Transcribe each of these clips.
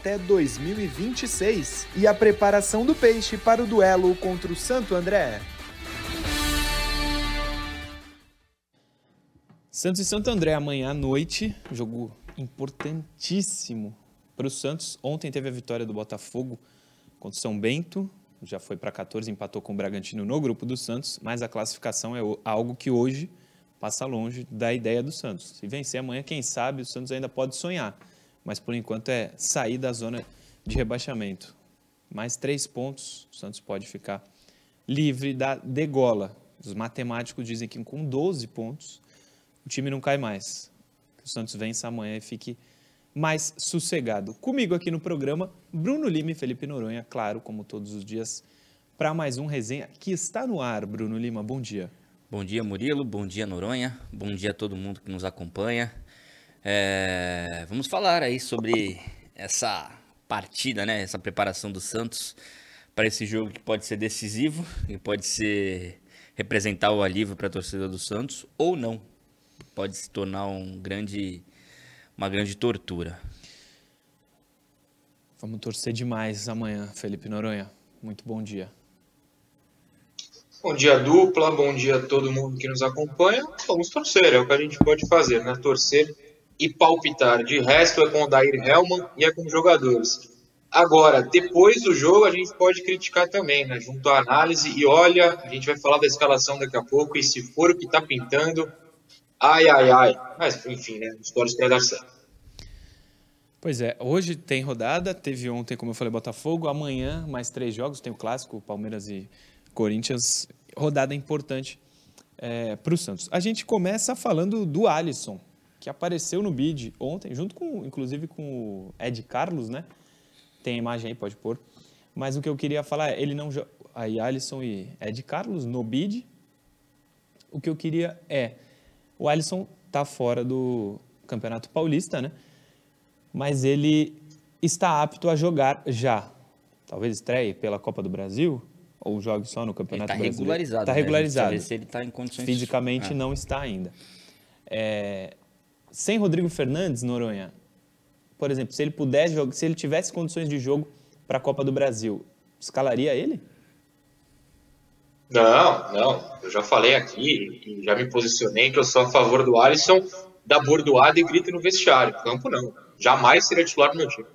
até 2026 e a preparação do Peixe para o duelo contra o Santo André. Santos e Santo André amanhã à noite, jogo importantíssimo para o Santos. Ontem teve a vitória do Botafogo contra o São Bento, já foi para 14, empatou com o Bragantino no grupo do Santos, mas a classificação é algo que hoje passa longe da ideia do Santos. Se vencer amanhã, quem sabe o Santos ainda pode sonhar, mas por enquanto é sair da zona de rebaixamento. Mais três pontos, o Santos pode ficar livre da degola. Os matemáticos dizem que com 12 pontos o time não cai mais. O Santos vença amanhã e fique mais sossegado. Comigo aqui no programa, Bruno Lima e Felipe Noronha, claro, como todos os dias, para mais um resenha que está no ar. Bruno Lima, bom dia. Bom dia, Murilo. Bom dia, Noronha. Bom dia a todo mundo que nos acompanha. É... Vamos falar aí sobre essa partida, né? Essa preparação do Santos para esse jogo que pode ser decisivo e pode ser representar o alívio para a torcida do Santos ou não pode se tornar um grande, uma grande tortura. Vamos torcer demais amanhã, Felipe Noronha. Muito bom dia. Bom dia, dupla. Bom dia a todo mundo que nos acompanha. Vamos torcer, é o que a gente pode fazer, né? Torcer e palpitar. De resto, é com o Dair Hellman e é com os jogadores. Agora, depois do jogo, a gente pode criticar também, né? Junto à análise. E olha, a gente vai falar da escalação daqui a pouco. E se for o que está pintando, Ai, ai, ai. Mas, enfim, né? Histórias para dar certo. Pois é, hoje tem rodada, teve ontem, como eu falei, Botafogo, amanhã mais três jogos, tem o clássico, Palmeiras e Corinthians, rodada importante é, para o Santos. A gente começa falando do Alisson, que apareceu no bid ontem, junto com, inclusive, com o Ed Carlos, né? Tem a imagem aí, pode pôr. Mas o que eu queria falar é, ele não aí Alisson e Ed Carlos no bid. O que eu queria é o Alisson está fora do Campeonato Paulista, né? Mas ele está apto a jogar já. Talvez estreie pela Copa do Brasil ou jogue só no Campeonato ele tá Brasileiro. Regularizado, está né? regularizado. se ele está em condições Fisicamente ah. não está ainda. É... Sem Rodrigo Fernandes, Noronha, por exemplo, se ele pudesse jogar, se ele tivesse condições de jogo para a Copa do Brasil, escalaria ele? Não, não. Eu já falei aqui e já me posicionei que eu sou a favor do Alisson da bordoada e grito no vestiário. Campo não. Jamais seria titular do meu time.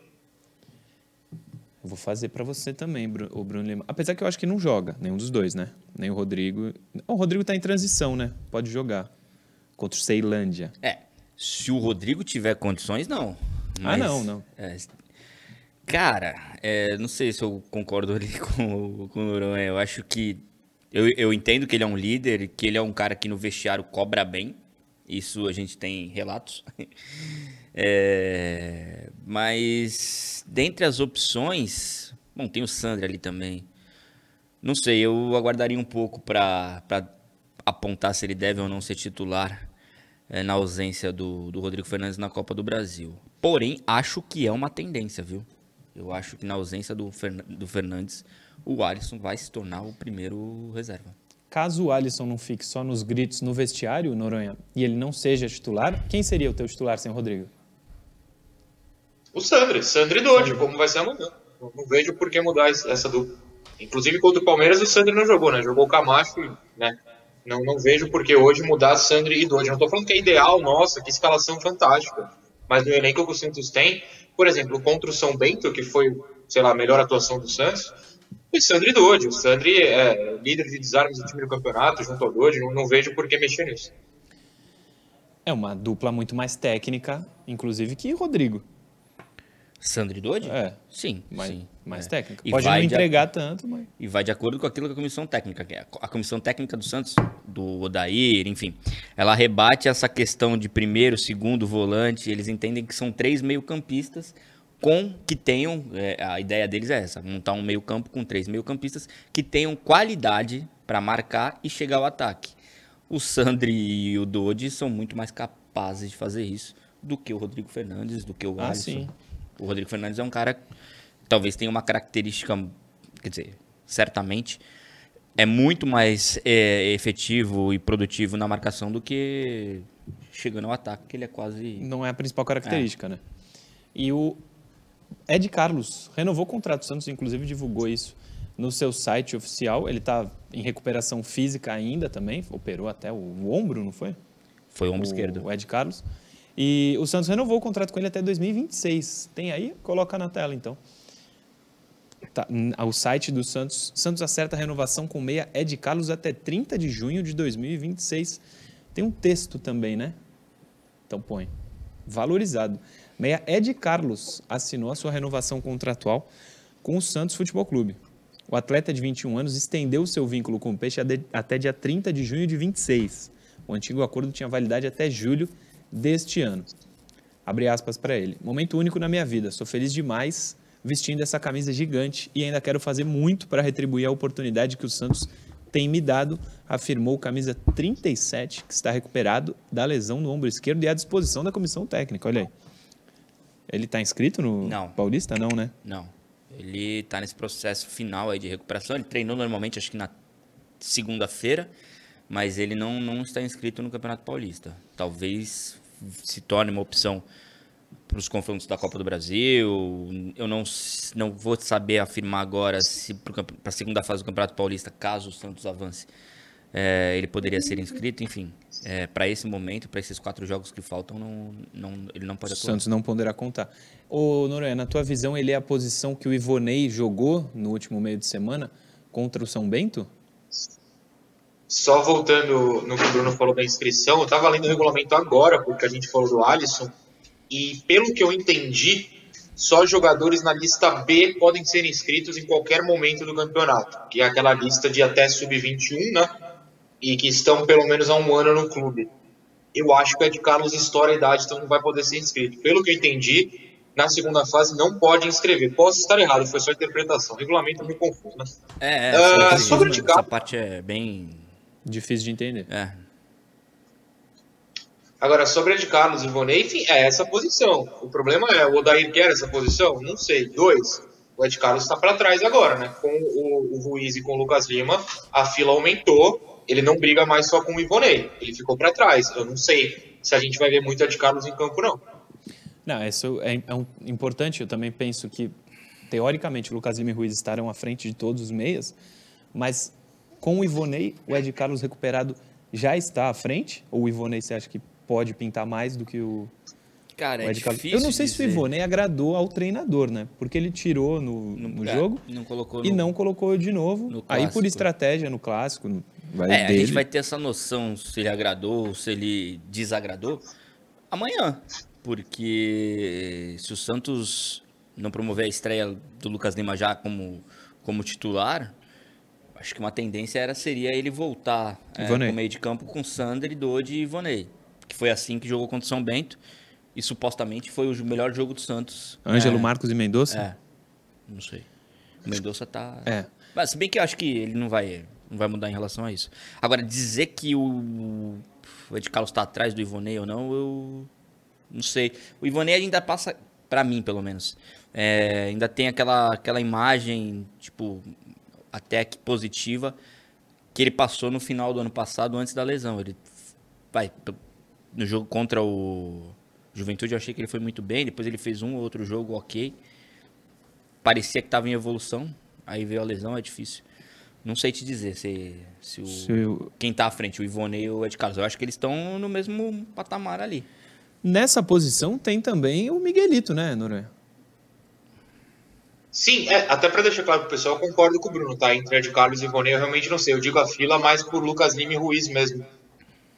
Eu vou fazer para você também, o Bruno Lima. Apesar que eu acho que não joga, nenhum dos dois, né? Nem o Rodrigo. O Rodrigo tá em transição, né? Pode jogar. Contra o Ceilândia. É. Se o Rodrigo tiver condições, não. Mas, ah, não, não. É, cara, é, não sei se eu concordo ali com, com o Noronha. Eu acho que eu, eu entendo que ele é um líder, que ele é um cara que no vestiário cobra bem. Isso a gente tem relatos. é, mas dentre as opções, bom, tem o Sandra ali também. Não sei, eu aguardaria um pouco para apontar se ele deve ou não ser titular é, na ausência do, do Rodrigo Fernandes na Copa do Brasil. Porém, acho que é uma tendência, viu? Eu acho que na ausência do, Fern do Fernandes, o Alisson vai se tornar o primeiro reserva. Caso o Alisson não fique só nos gritos no vestiário, Noronha, e ele não seja titular, quem seria o teu titular sem o Rodrigo? O Sandri, Sandri Dodi, como vai ser amanhã. Não vejo por que mudar essa dupla. Inclusive contra o Palmeiras o Sandri não jogou, né? Jogou o Camacho, né? Não, não vejo por que hoje mudar Sandri e Dodi. Não estou falando que é ideal, nossa, que escalação fantástica. Mas no elenco que o Santos tem, por exemplo, contra o São Bento, que foi, sei lá, a melhor atuação do Santos, o Sandri Dodi. O Sandri é líder de desarmes do time do campeonato, junto ao Dodi, não, não vejo por que mexer nisso. É uma dupla muito mais técnica, inclusive, que Rodrigo. Sandri Dodi? É. Sim, mais, sim. mais é. técnica. E Pode não entregar tanto, mas... E vai de acordo com aquilo que a comissão técnica quer. A comissão técnica do Santos, do Odair, enfim, ela rebate essa questão de primeiro, segundo volante. Eles entendem que são três meio-campistas com que tenham, é, a ideia deles é essa, montar um meio campo com três meio campistas que tenham qualidade para marcar e chegar ao ataque. O Sandri e o Dodi são muito mais capazes de fazer isso do que o Rodrigo Fernandes, do que o ah, Alisson. Sim. O Rodrigo Fernandes é um cara talvez tenha uma característica, quer dizer, certamente é muito mais é, efetivo e produtivo na marcação do que chegando ao ataque, que ele é quase não é a principal característica, é. né? E o Ed Carlos renovou o contrato. O Santos, inclusive, divulgou isso no seu site oficial. Ele está em recuperação física ainda também. Operou até o, o ombro, não foi? Foi o ombro o, esquerdo. O Ed Carlos. E o Santos renovou o contrato com ele até 2026. Tem aí? Coloca na tela, então. Tá, o site do Santos. Santos acerta a renovação com meia Ed Carlos até 30 de junho de 2026. Tem um texto também, né? Então põe. Valorizado. Meia Ed Carlos assinou a sua renovação contratual com o Santos Futebol Clube. O atleta de 21 anos estendeu seu vínculo com o Peixe até dia 30 de junho de 26. O antigo acordo tinha validade até julho deste ano. Abre aspas para ele. Momento único na minha vida. Sou feliz demais vestindo essa camisa gigante e ainda quero fazer muito para retribuir a oportunidade que o Santos tem me dado, afirmou camisa 37, que está recuperado da lesão no ombro esquerdo e à disposição da comissão técnica. Olha aí. Ele está inscrito no não. Paulista? Não, né? Não. Ele está nesse processo final aí de recuperação. Ele treinou normalmente, acho que na segunda-feira, mas ele não, não está inscrito no Campeonato Paulista. Talvez se torne uma opção para os confrontos da Copa do Brasil. Eu não, não vou saber afirmar agora se para a segunda fase do Campeonato Paulista, caso o Santos avance, é, ele poderia ser inscrito. Enfim, é, para esse momento, para esses quatro jogos que faltam, não, não, ele não pode atuar. O Santos não poderá contar. Ô, Noronha, na tua visão, ele é a posição que o Ivonei jogou no último meio de semana contra o São Bento? Só voltando no que o Bruno falou da inscrição, eu estava lendo o regulamento agora, porque a gente falou do Alisson, e pelo que eu entendi, só jogadores na lista B podem ser inscritos em qualquer momento do campeonato, que é aquela lista de até sub-21, né? E que estão pelo menos há um ano no clube. Eu acho que é de Carlos estoura a idade, então não vai poder ser inscrito. Pelo que eu entendi, na segunda fase não pode inscrever. Posso estar errado, foi só interpretação. O regulamento me confuso, né? É, é uh, sobre o de Essa parte é bem Difícil de entender. É. Agora, sobre a de Carlos e Ivonei, enfim, é essa posição. O problema é, o Odair quer essa posição? Não sei. Dois, o Ed Carlos está para trás agora, né? Com o, o Ruiz e com o Lucas Lima, a fila aumentou. Ele não briga mais só com o Ivonei. Ele ficou para trás. Eu não sei se a gente vai ver muito Ed Carlos em campo, não. Não, isso é, é um, importante. Eu também penso que, teoricamente, o Lucas Lima e o Ruiz estarão à frente de todos os meias, mas com o Ivonei, o Ed Carlos recuperado já está à frente? Ou o Ivonei você acha que pode pintar mais do que o. Cara, o é Eu não sei dizer. se o Ivonei agradou ao treinador, né? Porque ele tirou no, no, no é, jogo não colocou e no, não colocou de novo. Aí, por estratégia, no clássico. Vai é, dele. a gente vai ter essa noção se ele agradou, se ele desagradou amanhã. Porque se o Santos não promover a estreia do Lucas Lima já como, como titular, acho que uma tendência era seria ele voltar é, no meio de campo com Sandri, Dodi e Ivonei. Que foi assim que jogou contra o São Bento. E supostamente foi o melhor jogo do Santos. Ângelo, é, Marcos e Mendonça? É. Não sei. O Mendonça tá. É. Mas se bem que eu acho que ele não vai, não vai mudar em relação a isso. Agora, dizer que o, o Ed Carlos está atrás do Ivonei ou não, eu não sei. O Ivonei ainda passa, para mim pelo menos, é, ainda tem aquela, aquela imagem, tipo, até que positiva que ele passou no final do ano passado antes da lesão. Ele vai no jogo contra o Juventude eu achei que ele foi muito bem, depois ele fez um ou outro jogo OK. Parecia que estava em evolução, aí veio a lesão, é difícil. Não sei te dizer se, se, o, se eu... quem está à frente, o Ivone ou o Ed Carlos. Eu acho que eles estão no mesmo patamar ali. Nessa posição tem também o Miguelito, né, Noronha? Sim, é, até para deixar claro pro pessoal, eu concordo com o Bruno, tá? Entre Ed Carlos e Ivone, eu realmente não sei. Eu digo a fila mais por Lucas Lima e Ruiz mesmo.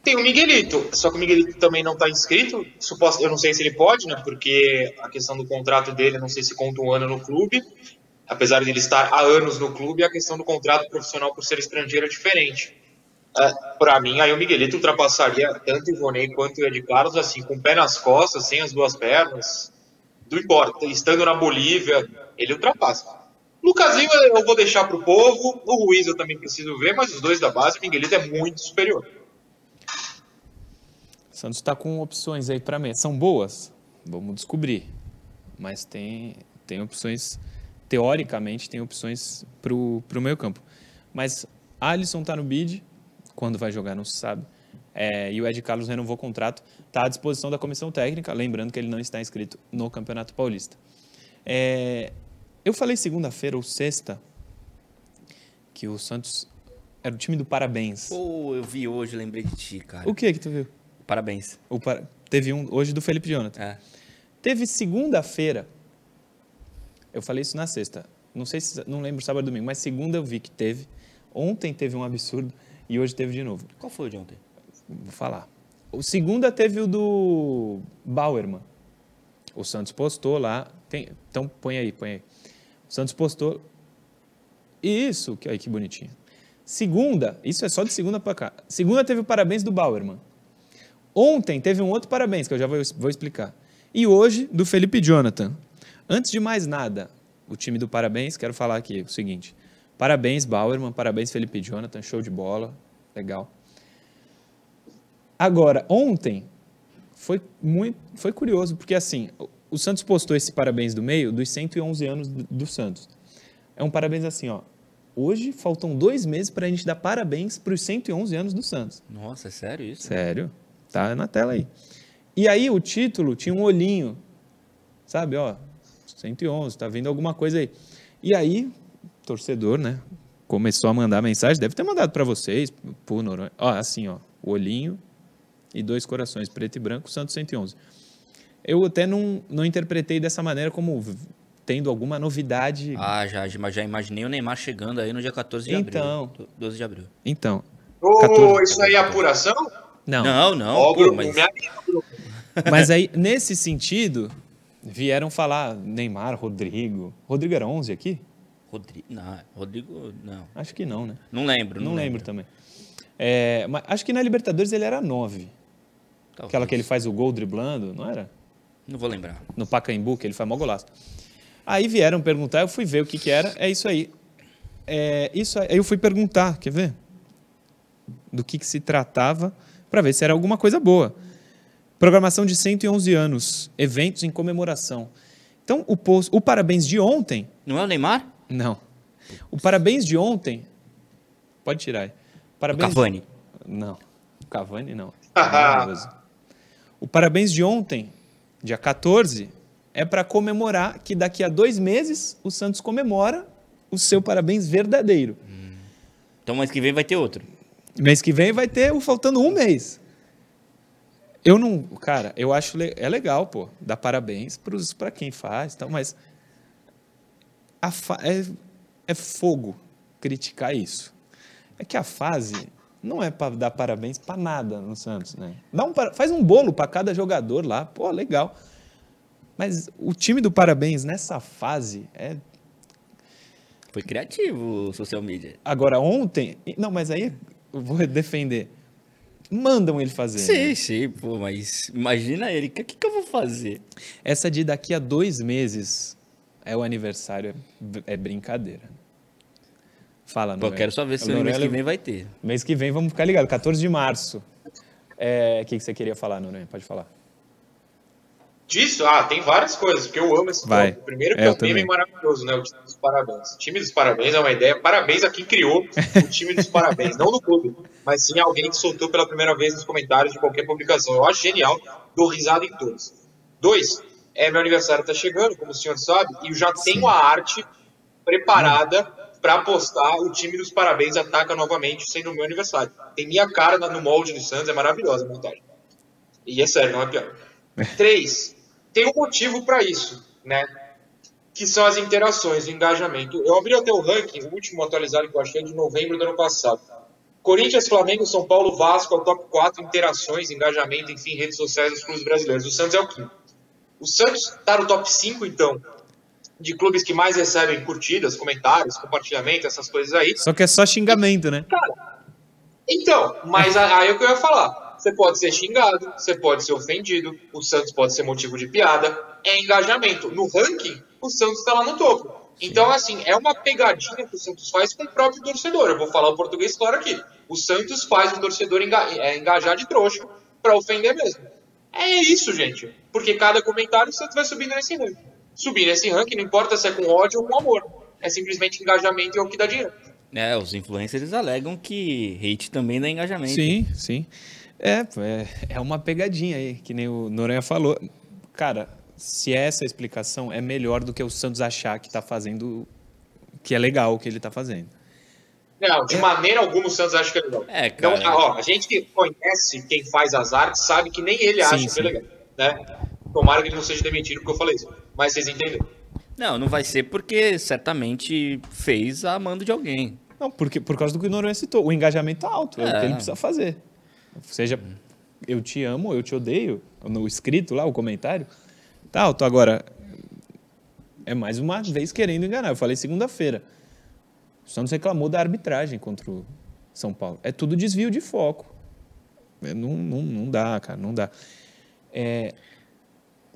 Tem o Miguelito, só que o Miguelito também não está inscrito. Suposto, eu não sei se ele pode, né? Porque a questão do contrato dele, não sei se conta um ano no clube. Apesar de ele estar há anos no clube, a questão do contrato profissional por ser estrangeiro é diferente. É, para mim, aí o Miguelito ultrapassaria tanto o Ivonei quanto o Ed Carlos, assim, com o pé nas costas, sem as duas pernas. Não importa, estando na Bolívia, ele ultrapassa. Lucasinho eu vou deixar para o povo, o Ruiz eu também preciso ver, mas os dois da base, o Miguelito é muito superior. Santos está com opções aí para mim. São boas? Vamos descobrir. Mas tem, tem opções, teoricamente, tem opções para o meio campo. Mas Alisson está no bid, quando vai jogar não se sabe. É, e o Ed Carlos renovou o contrato, está à disposição da comissão técnica, lembrando que ele não está inscrito no Campeonato Paulista. É, eu falei segunda-feira ou sexta que o Santos era o time do parabéns. Pô, eu vi hoje, lembrei de ti, cara. O que que tu viu? Parabéns. O para- Teve um hoje do Felipe Jonathan. É. Teve segunda-feira. Eu falei isso na sexta. Não sei se não lembro sábado ou domingo, mas segunda eu vi que teve. Ontem teve um absurdo e hoje teve de novo. Qual foi o de ontem? Vou falar. O segunda teve o do Bauerman. O Santos postou lá. Tem, então põe aí, põe aí. O Santos postou. Isso, que aí que bonitinho. Segunda, isso é só de segunda para cá. Segunda teve o parabéns do Bauerman. Ontem teve um outro parabéns que eu já vou, vou explicar. E hoje do Felipe Jonathan. Antes de mais nada, o time do parabéns, quero falar aqui o seguinte. Parabéns Bauerman, parabéns Felipe Jonathan, show de bola, legal. Agora, ontem foi muito foi curioso, porque assim, o- Santos postou esse parabéns do meio dos 111 anos do, do Santos. É um parabéns assim, ó. Hoje faltam dois meses para a gente dar parabéns para os 111 anos do Santos. Nossa, é sério isso? Sério? Tá na tela aí. E aí o título tinha um olhinho, sabe, ó, 111, tá vendo alguma coisa aí. E aí, torcedor, né, começou a mandar mensagem, deve ter mandado para vocês, por Noronha. Ó, assim, ó, o olhinho e dois corações, preto e branco, Santos 111. Eu até não, não interpretei dessa maneira como tendo alguma novidade. Ah, já, já imaginei o Neymar chegando aí no dia 14 de Então. abril. 12 de abril. Então, Ô, 14, isso aí é apuração? não. Não, não, pô, Bruno, mas... Mas aí, nesse sentido, vieram falar Neymar, Rodrigo. Rodrigo era 11 aqui? Rodrigo, não, Rodrigo, não. Acho que não, né? Não lembro, Não, não, lembro também. É, mas acho que na Libertadores ele era 9. Talvez. Aquela que ele faz o gol driblando, não era? Não vou lembrar. No Pacaembu, que ele faz mó golaço. Aí vieram perguntar, eu fui ver o que, que era. É isso aí. É, isso aí eu fui perguntar, quer ver? Do que, que se tratava, para ver se era alguma coisa boa. Programação de 111 anos, eventos em comemoração. Então, o, post, o parabéns de ontem Não é o Neymar? Não. O parabéns de ontem. Pode tirar aí. O Parabéns. Cavani. Não. O Cavani não. Maravilhoso. o parabéns de ontem, dia 14, é para comemorar que daqui a dois meses o Santos comemora o seu parabéns verdadeiro. Então, mês que vem vai ter outro. Mês que vem vai ter o faltando um mês. Eu não. Cara, eu acho. le- É legal, pô. Dar parabéns para quem faz e tal, mas. A fa- é, é fogo criticar isso. É que a fase não é para dar parabéns para nada no Santos, né? Dá um, faz um bolo para cada jogador lá, pô, legal. Mas o time do parabéns nessa fase é Foi criativo o social media. Agora, ontem. Não, mas aí eu vou defender. Mandam ele fazer. Sim, né? sim, pô, mas imagina ele. O que, que eu vou fazer? Essa de daqui a dois meses é o aniversário, é, é brincadeira. Fala, Pô, quero só ver se o Noronha mês que vem vai ter. Mês que vem vamos ficar ligados, 14 de março. É, O que, que você queria falar, Noronha? Pode falar. Disso, ah, tem várias coisas, porque eu amo esse Vai. jogo. Primeiro que É, é, um meme também. maravilhoso, né? O time dos parabéns. O time dos parabéns é uma ideia. Parabéns a quem criou o time dos parabéns. Não no clube, mas sim alguém que soltou pela primeira vez nos comentários de qualquer publicação. Eu acho genial, dou risada em todos. Dois, é, meu aniversário tá chegando, como o senhor sabe, e eu já tenho a arte preparada para postar o time dos parabéns ataca novamente, sendo o meu aniversário. Tem minha cara no molde do Santos, é maravilhosa a montagem. E é sério, não é pior. Três, tem um motivo para isso, né? Que são as interações, o engajamento. Eu abri até o ranking, o último atualizado que eu achei é de novembro do ano passado. Corinthians, Flamengo, São Paulo, Vasco é o top 4 interações, engajamento, enfim, redes sociais dos clubes brasileiros. O Santos é o quinto. O Santos está no top 5, então, de clubes que mais recebem curtidas, comentários, compartilhamento, essas coisas aí. Só que é só xingamento, né? Então, mas aí é o que eu ia falar. Você pode ser xingado, você pode ser ofendido, o Santos pode ser motivo de piada, é engajamento. No ranking, o Santos está lá no topo. Então, assim, é uma pegadinha que o Santos faz com o próprio torcedor. Eu vou falar o português claro aqui. O Santos faz o torcedor é, engajar de trouxa para ofender mesmo. É isso, gente. Porque cada comentário o Santos vai subindo nesse ranking. Subir nesse ranking, não importa se é com ódio ou com amor. É simplesmente engajamento e é o que dá dinheiro. É, os influencers alegam que hate também dá engajamento. Sim, sim. É, é, é uma pegadinha aí, que nem o Noronha falou. Cara, se essa explicação é melhor do que o Santos achar que está fazendo, que é legal o que ele está fazendo. Não, de maneira alguma o Santos acha que é legal. É, Então, cara. ó, a gente que conhece quem faz as artes sabe que nem ele Sim, acha que sim. é legal. Né? Tomara que ele não seja demitido porque eu falei isso. Mas vocês entendem? Não, não vai ser porque certamente fez a mando de alguém. Não, porque, por causa do que o Noronha citou. O engajamento tá alto, é, o É. que ele precisa fazer. Seja eu te amo, eu te odeio, no escrito lá, o comentário, tá alto. Agora, é mais uma vez querendo enganar. Eu falei segunda-feira. O Santos reclamou da arbitragem contra o São Paulo. É tudo desvio de foco. É, não, não, não dá, cara, não dá. É,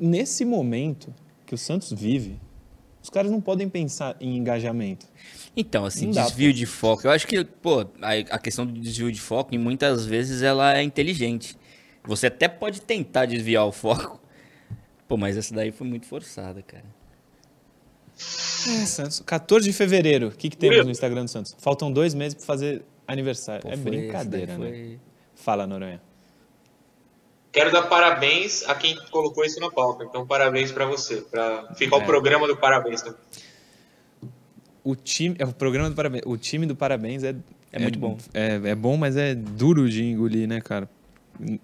nesse momento que o Santos vive, os caras não podem pensar em engajamento. Então, assim, Não dá, desvio de foco. Eu acho que, pô, a, a questão do desvio de foco, e muitas vezes ela é inteligente. Você até pode tentar desviar o foco. Pô, mas essa daí foi muito forçada, cara. É, Santos. 14 de fevereiro. O que, que temos no Instagram do Santos? Faltam dois meses para fazer aniversário. Pô, é brincadeira, né? foi- Fala, Noronha. Quero dar parabéns a quem colocou isso na pauta. Então, parabéns pra você. Pra ficar É. o programa do parabéns. Né? O time, é o programa do parabéns. O time do parabéns é É muito bom. É, é bom, mas é duro de engolir, né, cara?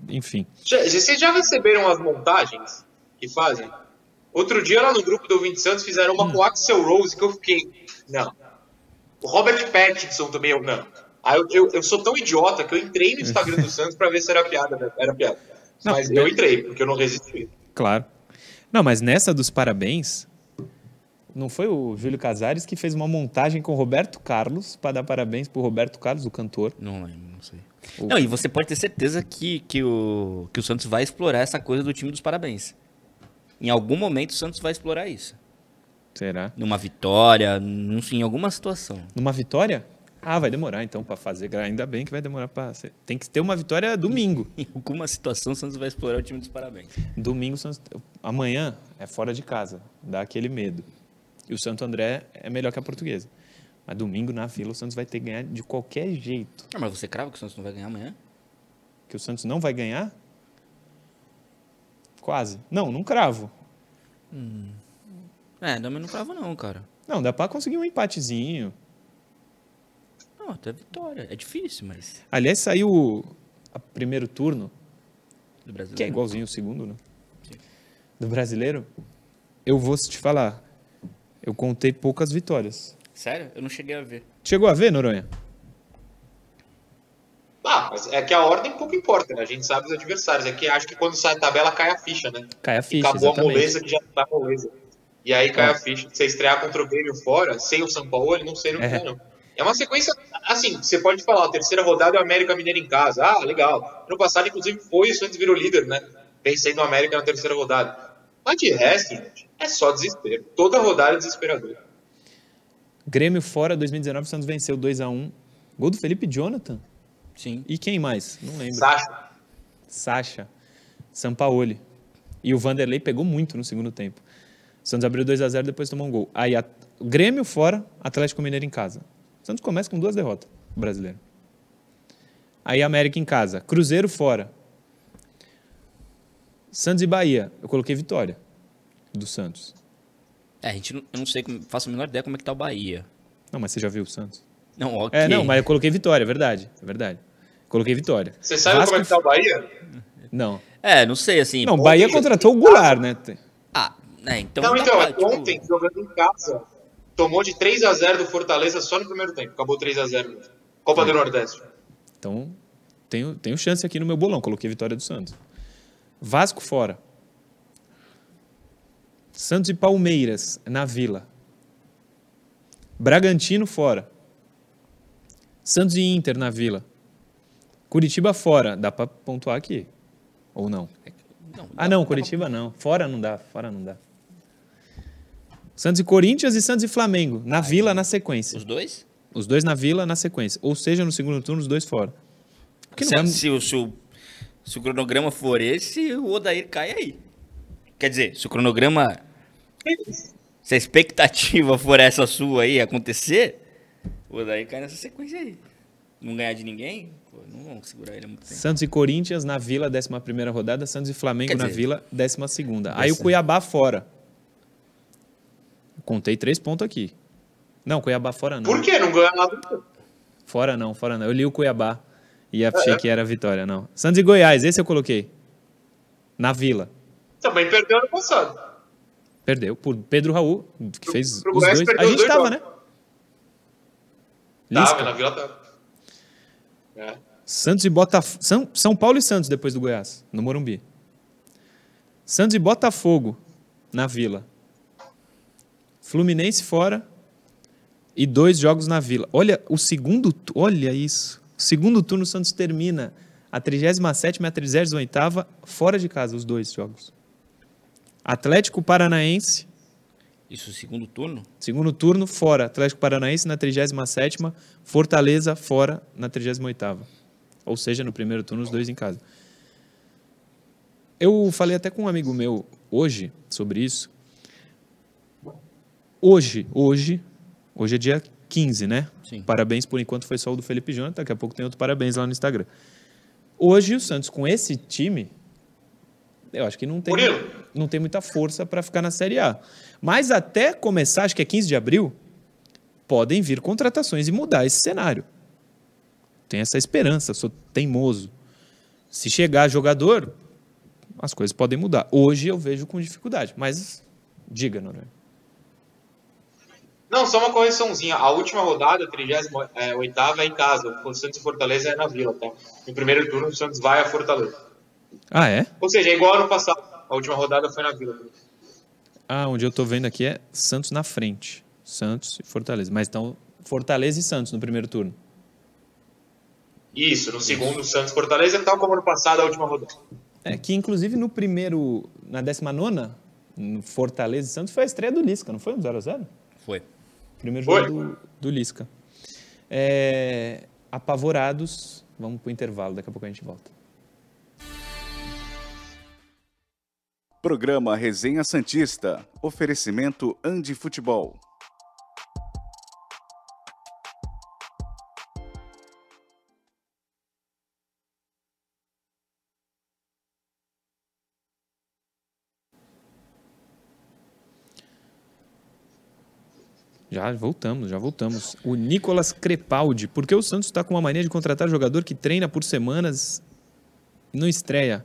Enfim. Já- Vocês já receberam as montagens que fazem? Outro dia lá no grupo do Ouvinte Santos fizeram uma com o Axel Rose que eu fiquei. Não. O Robert Pattinson também eu não. Aí eu, eu, eu sou tão idiota que eu entrei no Instagram do Santos pra ver se era piada. né? Era piada. Não, Mas é- eu entrei, porque eu não resisti. Claro. Não, mas nessa dos parabéns, não foi o Júlio Casares que fez uma montagem com o Roberto Carlos para dar parabéns pro Roberto Carlos, o cantor. Não lembro, não sei. O- Não, e você pode ter certeza que, que, o, que o Santos vai explorar essa coisa do time dos parabéns. Em algum momento o Santos vai explorar isso. Será? Numa vitória, num- em alguma situação. Numa vitória? Ah, vai demorar então para fazer. Ainda bem que vai demorar para. Tem que ter uma vitória domingo. Em alguma situação o Santos vai explorar o time dos parabéns. Domingo, Santos- amanhã é fora de casa, dá aquele medo. E o Santo André é melhor que a portuguesa. Mas domingo na Vila o Santos vai ter que ganhar de qualquer jeito. Ah, mas você crava que o Santos não vai ganhar amanhã? Que o Santos não vai ganhar? Quase. Não, não cravo. É, também não cravo não, cara. Não, dá para conseguir um empatezinho. Não, até vitória. É difícil, mas... Aliás, saiu o a primeiro turno, Do Brasil. que é igualzinho o segundo, né? Do brasileiro. Eu vou te falar. Eu contei poucas vitórias. Sério? Eu não cheguei a ver. Chegou a ver, Noronha? Ah, mas é que a ordem pouco importa, né? A gente sabe os adversários. É que acho que quando sai a tabela cai a ficha, né? Cai a E ficha, acabou a exatamente. moleza que já tá moleza. E aí cai Ó. a ficha. Você estrear contra o Grêmio fora, sem o São Paulo, ele não sei, não É. é. não. É uma sequência, assim, você pode falar, a terceira rodada é o América Mineiro em casa. Ah, legal. Ano passado, inclusive, foi isso antes virou líder, né? Pensei no América na terceira rodada. Mas de resto, gente, é só desespero. Toda rodada é desesperador. Grêmio fora, 2019, o Santos venceu 2x1. Gol do Felipe Jonathan. Sim. E quem mais? Não lembro. Sacha, Sacha. Sampaoli. E o Vanderlei pegou muito no segundo tempo. O Santos abriu 2x0, depois tomou um gol. Aí, a... Grêmio fora, Atlético Mineiro em casa. O Santos começa com duas derrotas, o brasileiro. Aí, América em casa. Cruzeiro fora. Santos e Bahia. Eu coloquei vitória do Santos. É, a gente não, eu não sei, faço a menor ideia como é que tá o Bahia. Não, mas você já viu o Santos? Não, ok. É, não, mas eu coloquei vitória, é verdade. É verdade. Coloquei vitória. você sabe Vasco como é que tá o Bahia? Não. É, não sei, assim... Não, pô, Bahia contratou o Goulart, né? Ah, é, então... Não, dá então, é tipo, ontem, jogando em casa, tomou de 3x0 do Fortaleza só no primeiro tempo. Acabou 3x0. Copa do Nordeste. Então, tenho, tenho chance aqui no meu bolão. Coloquei vitória do Santos. Vasco fora. Santos e Palmeiras na Vila. Bragantino fora. Santos e Inter na Vila. Curitiba fora. Dá pra pontuar aqui? Ou não? Não, Ah, não, Curitiba não. Fora não dá. Fora não dá. Santos e Corinthians e Santos e Flamengo. Na Vila, na sequência. Os dois? Os dois na Vila, na sequência. Ou seja, no segundo turno, os dois fora. Porque não Se, vai- se o- se o- se o cronograma for esse, o Odair cai aí. Quer dizer, se o cronograma... Se a expectativa for essa sua aí acontecer, o Odair cai nessa sequência aí. não ganhar de ninguém, pô, não vão segurar ele muito tempo. Santos e Corinthians na Vila, 11 rodada. Santos e Flamengo Quer na dizer, Vila, 12. Aí o Cuiabá fora. Contei três pontos aqui. Não, Cuiabá fora não. Por quê? Não ganha nada. Fora não, fora não. Eu li o Cuiabá e achei que era vitória, não. Santos e Goiás, esse eu coloquei. Na Vila. Também perdeu ano passado. Perdeu por Pedro Raul, que fez pro os Goiás dois. A os gente dois tava, né? jogos. Lisca. Tava, na Vila tava. É. Santos e Botafogo. São, São Paulo e Santos depois do Goiás, no Morumbi. Santos e Botafogo na Vila. Fluminense fora e dois jogos na Vila. Olha o segundo, olha isso. O segundo turno o Santos termina a 37 e a 38 fora de casa os dois jogos. Atlético Paranaense Isso, segundo turno? Segundo turno, fora. Atlético Paranaense na 37ª, Fortaleza fora na 38ª. Ou seja, no primeiro turno, os dois em casa. Eu falei até com um amigo meu hoje sobre isso. Hoje, hoje, hoje é dia 15, né? Sim. Parabéns por enquanto foi só o do Felipe Jonathan, daqui a pouco tem outro parabéns lá no Instagram. Hoje o Santos com esse time, eu acho que não tem, Murilo. não tem muita força para ficar na Série A. Mas até começar, acho que é 15 de abril, podem vir contratações e mudar esse cenário. Tem essa esperança, sou teimoso. Se chegar jogador, as coisas podem mudar. Hoje eu vejo com dificuldade, mas diga, Noronha. Não, só uma correçãozinha. A última rodada, 38 é em casa. O Santos e Fortaleza é na Vila, tá? No primeiro turno, o Santos vai a Fortaleza. Ah, é? Ou seja, é igual ano passado. A última rodada foi na Vila. Ah, onde eu tô vendo aqui é Santos na frente. Santos e Fortaleza. Mas então, Fortaleza e Santos no primeiro turno. Isso, no segundo, Santos e Fortaleza, tal como ano passado, a última rodada. É que, inclusive, no primeiro, na 19 no Fortaleza e Santos, foi a estreia do Lisca, não foi um 0x0? Foi. Primeiro jogo do, do Lisca. É, apavorados, vamos pro intervalo, daqui a pouco a gente volta. Programa Resenha Santista. Oferecimento Andi Futebol. Já voltamos, já voltamos. O Nicolas Crepaldi. Por que o Santos está com uma mania de contratar jogador que treina por semanas e não estreia?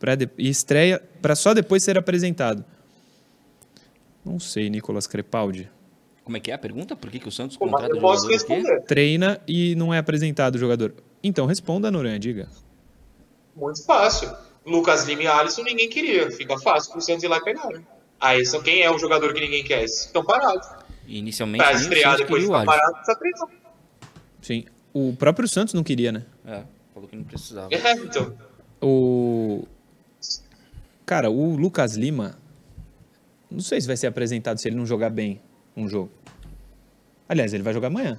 Pra de- E estreia para só depois ser apresentado. Não sei, Nicolas Crepaldi. Como é que é a pergunta? Por que, que o Santos Pô, contrata posso jogador aqui? responder. Treina e não é apresentado o jogador. Então, responda, Noronha, diga. Muito fácil. Lucas Lima e Alisson ninguém queria. Fica fácil pro Santos ir lá e pegar, né? Aí, são quem é o jogador que ninguém quer? Estão parados. Inicialmente, Pra estrear depois de Alisson. parado, precisa treinar. Sim. O próprio Santos não queria, né? É, falou que não precisava. É, então. O. Cara, o Lucas Lima. Não sei se vai ser apresentado se ele não jogar bem um jogo. Aliás, ele vai jogar amanhã.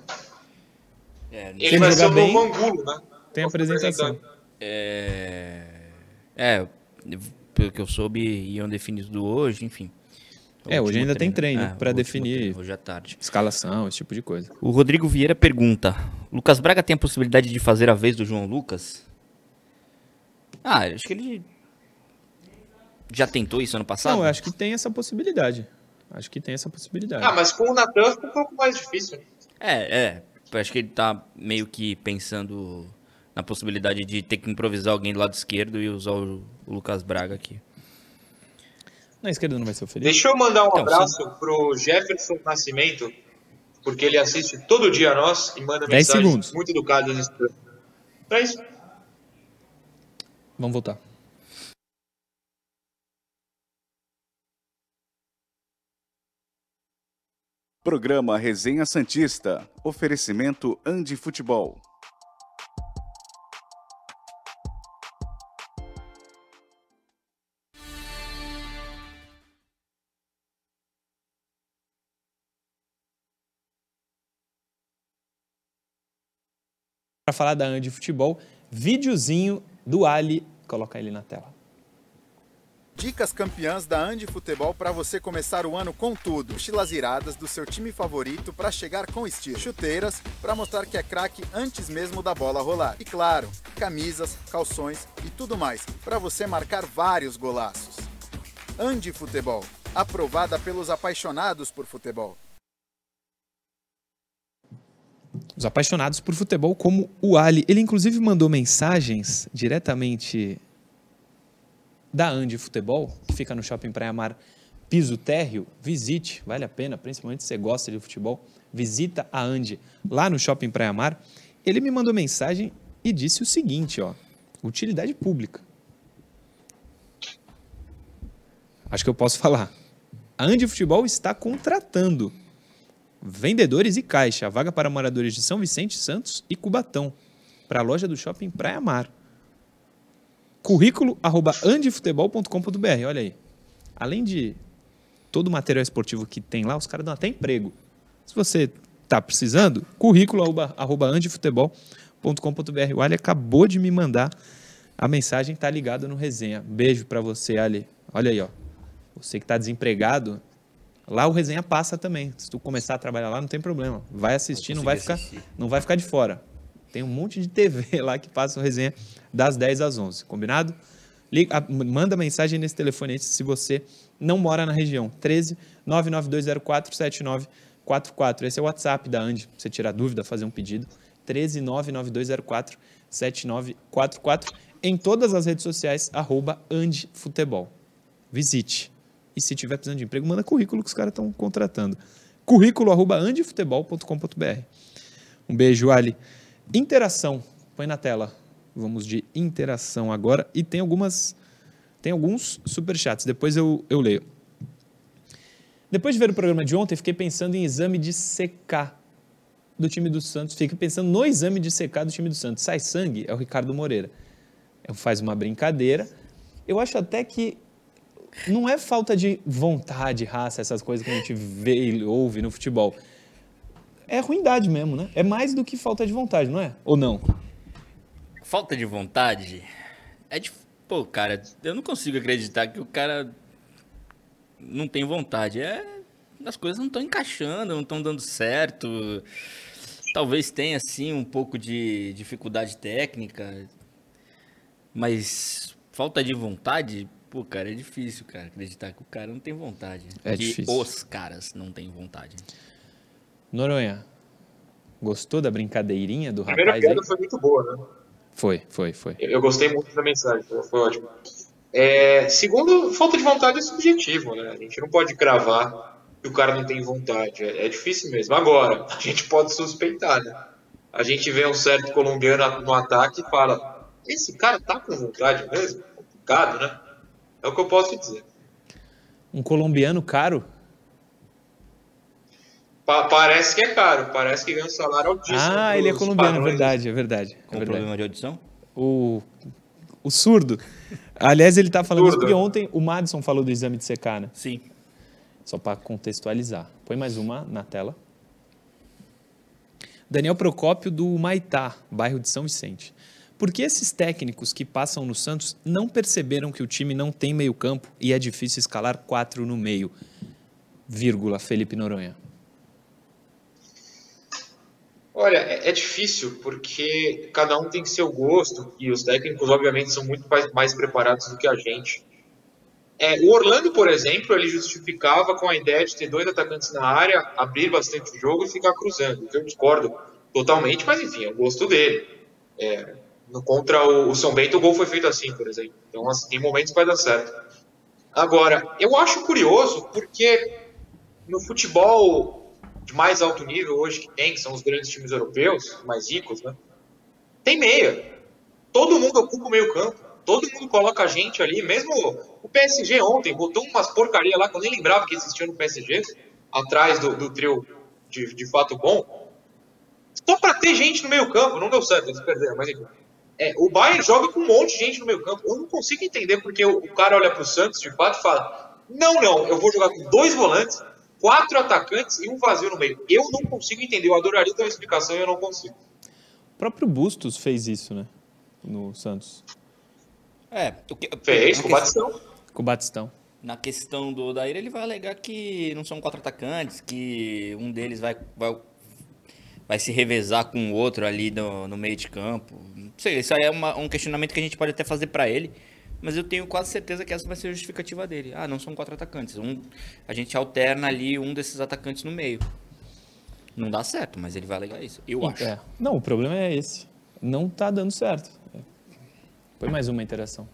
É, Ele ele vai ser jogar o bem, Angulo, né? Tem apresentação. É, é, pelo que eu soube, iam definir tudo hoje, enfim. O É, hoje ainda tem treino pra o último definir. treino, hoje à tarde. Escalação, esse tipo de coisa. O Rodrigo Vieira pergunta: Lucas Braga tem a possibilidade de fazer a vez do João Lucas? Ah, acho que ele já tentou isso ano passado. Não, eu acho que tem essa possibilidade. Acho que tem essa possibilidade. Ah, mas com o Natan fica um pouco mais difícil. É, é. Eu acho que ele tá meio que pensando na possibilidade de ter que improvisar alguém do lado esquerdo e usar o, o Lucas Braga aqui. Na esquerda não vai ser o Felipe. Deixa eu mandar um Então, abraço pro Jefferson Nascimento, porque ele assiste todo dia a nós e manda mensagens segundos. muito educadas. Então é isso. Vamos voltar. Programa Resenha Santista. Oferecimento Andi Futebol. Para falar da Andi Futebol, videozinho do Ali. Coloca ele na tela. Dicas campeãs da Andi Futebol para você começar o ano com tudo. Mochilas iradas do seu time favorito para chegar com estilo. Chuteiras para mostrar que é craque antes mesmo da bola rolar. E claro, camisas, calções e tudo mais para você marcar vários golaços. Andi Futebol, aprovada pelos apaixonados por futebol. Os apaixonados por futebol, como o Ali. Ele, inclusive, mandou mensagens diretamente da Andi Futebol, que fica no Shopping Praia Mar Piso Térreo. Visite, vale a pena, principalmente se você gosta de futebol. Visita a Andi lá no Shopping Praia Mar. Ele me mandou mensagem e disse o seguinte, ó. Utilidade pública. Acho que eu posso falar. A Andi Futebol está contratando vendedores e caixa, vaga para moradores de São Vicente, Santos e Cubatão, para a loja do Shopping Praia Mar currículo arroba andifutebol.com.br. Olha aí. Além de todo o material esportivo que tem lá, os caras dão até emprego. Se você está precisando, currículo arroba, arroba andifutebol.com.br. O Ali acabou de me mandar a mensagem, tá ligado no resenha. Beijo para você, Ali. Olha aí, ó. Você que está desempregado, lá o resenha passa também. Se tu começar a trabalhar lá, não tem problema. Vai assistir, não vai ficar, não vai ficar de fora. Tem um monte de TV lá que passa o resenha das 10 às 11, combinado? Liga, manda mensagem nesse telefone se você não mora na região. 13 99204 7944. Esse é o WhatsApp da Andy. Você tirar dúvida, fazer um pedido. 13 99204 7944. Em todas as redes sociais, arroba Andy Futebol. Visite. E se tiver precisando de emprego, manda currículo que os caras estão contratando. Currículo arroba andifutebol.com.br. Um beijo, Ali. Interação. Põe na tela. Vamos de interação agora. E tem algumas. Tem alguns superchats. Depois eu, eu leio. Depois de ver o programa de ontem, fiquei pensando em exame de CK do time do Santos. Fiquei pensando no exame de CK do time do Santos. Sai sangue? É o Ricardo Moreira. Faz uma brincadeira. Eu acho até que não é falta de vontade, raça, essas coisas que a gente vê e ouve no futebol é ruindade mesmo, né? É mais do que falta de vontade, não é? Ou não? Falta de vontade é de. Pô, cara, eu não consigo acreditar que o cara não tem vontade. É. As coisas não estão encaixando, não estão dando certo. Talvez tenha, sim, um pouco de dificuldade técnica. Mas falta de vontade, pô, cara, é difícil, cara, acreditar que o cara não tem vontade. É que difícil. os caras não têm vontade. Noronha, gostou da brincadeirinha do A primeira rapaz aí? piada foi muito boa, né? Foi, foi, foi. Eu eu gostei muito da mensagem, foi ótimo. É, segundo, falta de vontade é subjetivo, né? A gente não pode cravar que o cara não tem vontade. É, é difícil mesmo. Agora, a gente pode suspeitar, né? A gente vê um certo colombiano no ataque e fala: esse cara tá com vontade mesmo? Complicado, né? É o que eu posso dizer. Um colombiano caro? Pa- parece que é caro, parece que ganha um salário altíssimo. Ah, ele é colombiano, é verdade, é verdade. É Com verdade. problema de audição? O, o surdo. Aliás, ele tá falando isso Surdo. porque ontem o Madison falou do exame de CK, né? Sim. Só para contextualizar. Põe mais uma na tela. Daniel Procópio do Maitá, bairro de São Vicente. Por que esses técnicos que passam no Santos não perceberam que o time não tem meio-campo e é difícil escalar quatro no meio? Vírgula, Felipe Noronha. Olha, é, é difícil porque cada um tem seu gosto e os técnicos, obviamente, são muito mais, mais preparados do que a gente. É, o Orlando, por exemplo, ele justificava com a ideia de ter dois atacantes na área, abrir bastante o jogo e ficar cruzando. Eu discordo totalmente, mas enfim, é o gosto dele. É, no- contra o, o São Bento, o gol foi feito assim, por exemplo. Então, assim, tem momentos vai dar certo. Agora, eu acho curioso porque no futebol de mais alto nível hoje que tem, que são os grandes times europeus, mais ricos, né? Tem meia. Todo mundo ocupa o meio campo. Todo mundo coloca a gente ali. Mesmo o PSG ontem botou umas porcaria lá que eu nem lembrava que existia no PSG, atrás do, do trio de, de fato bom. Só pra ter gente no meio campo. Não deu certo, eles perderam, mas enfim. É, o Bayern joga com um monte de gente no meio campo. Eu não consigo entender porque o, o cara olha pro Santos de fato e fala: Não, não, eu vou jogar com dois volantes, quatro atacantes e um vazio no meio. Eu não consigo entender. Eu adoraria ter uma explicação e eu não consigo. O próprio Bustos fez isso, né? No Santos. É, o que, Fez, com questão- batição. Com o Batistão. Na questão do Odair, ele vai alegar que não são quatro atacantes, que um deles vai, vai, vai se revezar com o outro ali no, no meio de campo. Não sei, isso aí é uma- um questionamento que a gente pode até fazer pra ele, mas eu tenho quase certeza que essa vai ser a justificativa dele. Ah, não são quatro atacantes. Um, a gente alterna ali um desses atacantes no meio. Não dá certo, mas ele vai alegar isso. Eu acho. É. Não, o problema é esse. Não tá dando certo. É. Foi mais uma interação.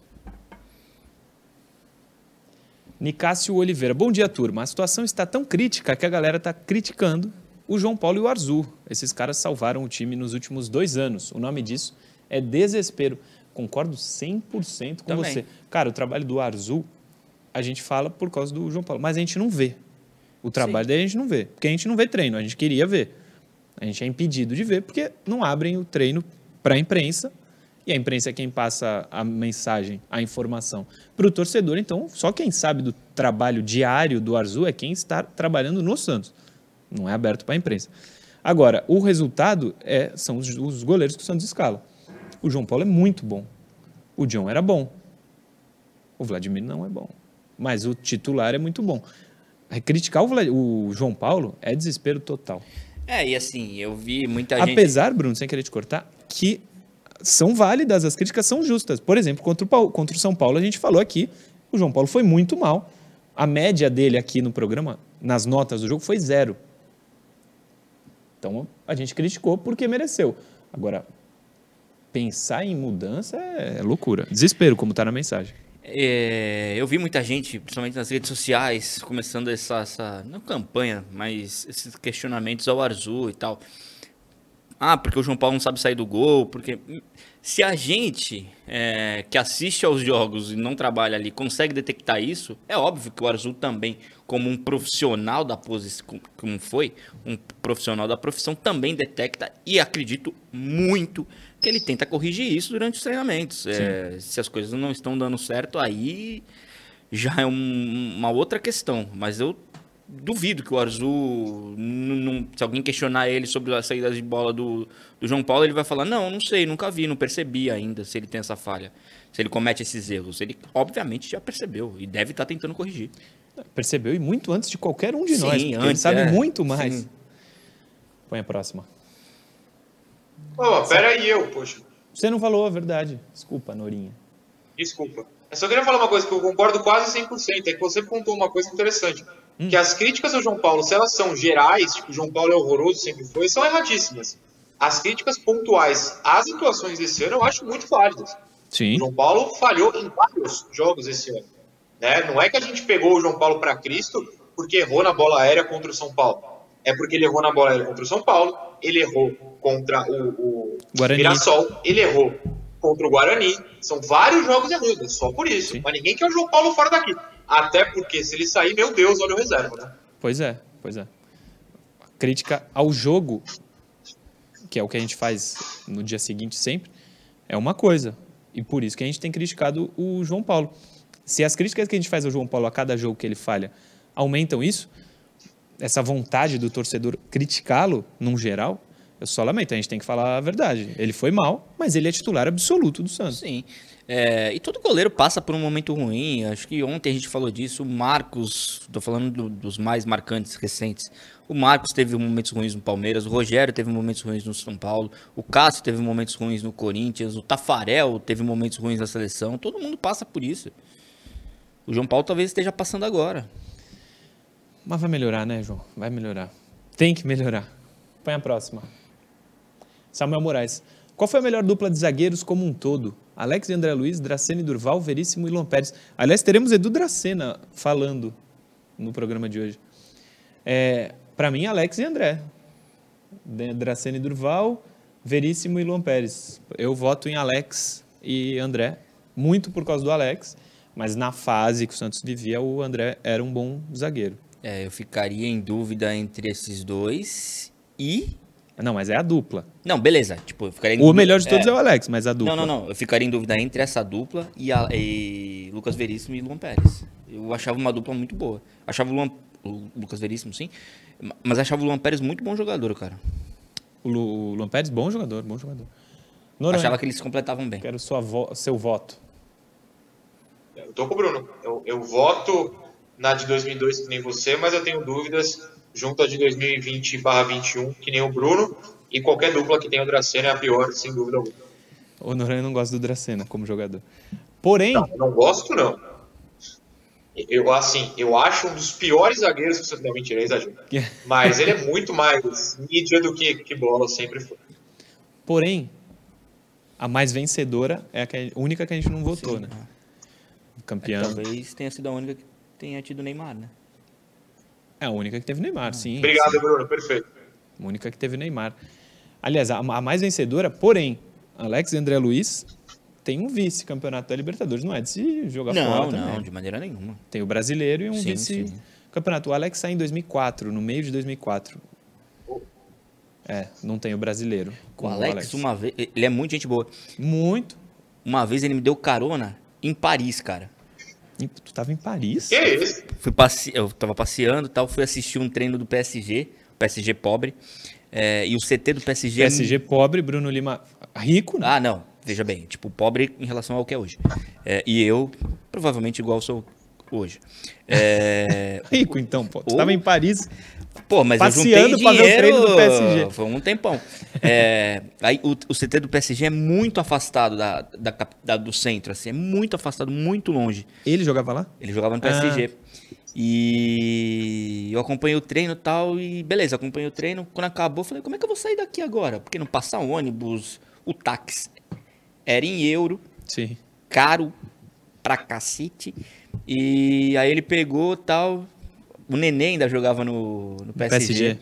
Nicásio Oliveira. Bom dia, turma. A situação está tão crítica que a galera está criticando o João Paulo e o Arzu. Esses caras salvaram o time nos últimos dois anos. O nome disso é desespero. Concordo 100% com Também. você. Cara, o trabalho do Arzu, a gente fala por causa do João Paulo, mas a gente não vê. O trabalho dele a gente não vê. Porque a gente não vê treino, a gente queria ver. A gente é impedido de ver porque não abrem o treino para a imprensa e a imprensa é quem passa a mensagem, a informação para o torcedor. Então, só quem sabe do trabalho diário do Arzu é quem está trabalhando no Santos. Não é aberto para a imprensa. Agora, o resultado é, são os, os goleiros que o Santos escala. O João Paulo é muito bom. O John era bom. O Vladimir não é bom. Mas o titular é muito bom. Criticar o, Vla- o João Paulo é desespero total. É, e assim, eu vi muita gente. Apesar, Bruno, sem querer te cortar, que são válidas, as críticas são justas. Por exemplo, contra o, contra o São Paulo, a gente falou aqui, o João Paulo foi muito mal. A média dele aqui no programa, nas notas do jogo, foi zero. Então, a gente criticou porque mereceu. Agora, pensar em mudança é loucura. Desespero, como está na mensagem. É, eu vi muita gente, principalmente nas redes sociais, começando essa, essa não campanha, mas esses questionamentos ao Arzu e tal. Ah, porque o João Paulo não sabe sair do gol, porque se a gente é, que assiste aos jogos e não trabalha ali consegue detectar isso, é óbvio que o Arzu também, como um profissional da posição, como foi, um profissional da profissão, também detecta e acredito muito que ele tenta corrigir isso durante os treinamentos. É, se as coisas não estão dando certo, aí já é um- uma outra questão. Mas eu duvido que o Arzu, não- se alguém questionar ele sobre a saída de bola do, do João Paulo, ele vai falar: Não, não sei, nunca vi, não percebi ainda se ele tem essa falha, se ele comete esses erros. Ele, obviamente, já percebeu e deve estar tentando corrigir. Percebeu? E muito antes de qualquer um de Sim, nós. porque ele antes, sabe é. muito mais. Sim. Põe a próxima. Ô, pera aí eu, poxa. Você não falou a verdade. Desculpa, Norinha. Desculpa. Eu só queria falar uma coisa que eu concordo quase 100%, é que você pontuou uma coisa interessante. Que as críticas ao João Paulo, se elas são gerais, tipo, o João Paulo é horroroso, sempre foi, são erradíssimas. As críticas pontuais às atuações desse ano eu acho muito válidas. Sim. O João Paulo falhou em vários jogos esse ano. Né? Não é que a gente pegou o João Paulo para Cristo porque errou na bola aérea contra o São Paulo. É porque ele errou na bola aérea contra o São Paulo, ele errou contra o, o Guarani. Mirassol, ele errou contra o Guarani. São vários jogos errados, só por isso. Sim. Mas ninguém quer o João Paulo fora daqui. Até porque se ele sair, meu Deus, olha o reserva, né? Pois é, pois é. Crítica ao jogo, que é o que a gente faz no dia seguinte sempre, é uma coisa. E por isso que a gente tem criticado o João Paulo. Se as críticas que a gente faz ao João Paulo a cada jogo que ele falha aumentam isso, essa vontade do torcedor criticá-lo, num geral, eu só lamento. A gente tem que falar a verdade. Ele foi mal, mas ele é titular absoluto do Santos. Sim. É, e todo goleiro passa por um momento ruim. Acho que ontem a gente falou disso. O Marcos, tô falando do- dos mais marcantes recentes. O Marcos teve momentos ruins no Palmeiras, o Rogério teve momentos ruins no São Paulo, o Cássio teve momentos ruins no Corinthians, o Tafarel teve momentos ruins na seleção. Todo mundo passa por isso. O João Paulo talvez esteja passando agora. Mas vai melhorar, né, João? Vai melhorar. Tem que melhorar. Põe a próxima. Samuel Moraes. Qual foi a melhor dupla de zagueiros como um todo? Alex e André Luiz, Dracena e Durval, Veríssimo e Luan Pérez. Aliás, teremos Edu Dracena falando no programa de hoje. É, Para mim, Alex e André. Dracena e Durval, Veríssimo e Luan Pérez. Eu voto em Alex e André, muito por causa do Alex, mas na fase que o Santos vivia, o André era um bom zagueiro. É, eu ficaria em dúvida entre esses dois e. Não, mas é a dupla. Não, beleza. Tipo, eu ficaria em O melhor de todos é, o Alex, mas a dupla. Não, não, não. Eu ficaria em dúvida entre essa dupla e, a- e Lucas Veríssimo e Luan Pérez. Eu achava uma dupla muito boa. Achava o, Luan, o Lucas Veríssimo, sim. ma- Mas achava o Luan Pérez muito bom jogador, cara. O, Lu, o Luan Pérez, bom jogador, bom jogador. Noronha, Achava que eles se completavam bem. quero sua vo- seu voto. Eu tô com o Bruno. Eu, eu voto na de 2002 que nem você, mas eu tenho dúvidas junto a de 2020/21 que nem o Bruno e qualquer dupla que tenha o Dracena é a pior, sem dúvida alguma. O Noronha não gosta do Dracena como jogador. Porém, Não, eu não gosto não. Eu assim, eu acho um dos piores zagueiros que você não mentira, é exagero. Mas ele é muito mais mídia do que, que bola sempre foi. porém, a mais vencedora é a que- a única que a gente não votou, Sim, né? é. Campeã. Talvez tenha sido a única que tenha tido Neymar, né? É a única que teve Neymar, sim. Obrigado, sim. Bruno, perfeito. A única que teve Neymar. Aliás, a, mais vencedora, porém, Alex e André Luiz tem um vice-campeonato da Libertadores. Não é de se jogar Não, fora não, também. de maneira nenhuma. Tem o brasileiro e um vice-campeonato. O Alex sai em 2004, no meio de 2004. É, não tem o brasileiro. O como Alex, uma vez. Ele é muito gente boa. Muito. Uma vez ele me deu carona em Paris, cara. Tu tava em Paris? Que é esse? Fui passe... Eu tava passeando e tal, fui assistir um treino do PSG, PSG pobre. é, e o CT do PSG. é PSG pobre, Bruno Lima rico, né? Ah, não. Veja bem, tipo, pobre em relação ao que é hoje. É, e eu, provavelmente igual sou hoje. É, Rico, então, pô. Tu Ou- tava em Paris. Pô, mas Passeando eu juntei dinheiro, do PSG. Foi um tempão. É, aí o, o CT do PSG é muito afastado da, da da- do centro, assim, é muito afastado, muito longe. Ele jogava lá? Ele jogava no PSG. E eu acompanhei o treino e tal, e beleza, acompanhei o treino. Quando acabou, falei, como é que eu vou sair daqui agora? Porque não passar um ônibus, o táxi era em euro, Sim. caro pra cacete. E aí ele pegou tal. O Nenê ainda jogava no, no PSG. PSG.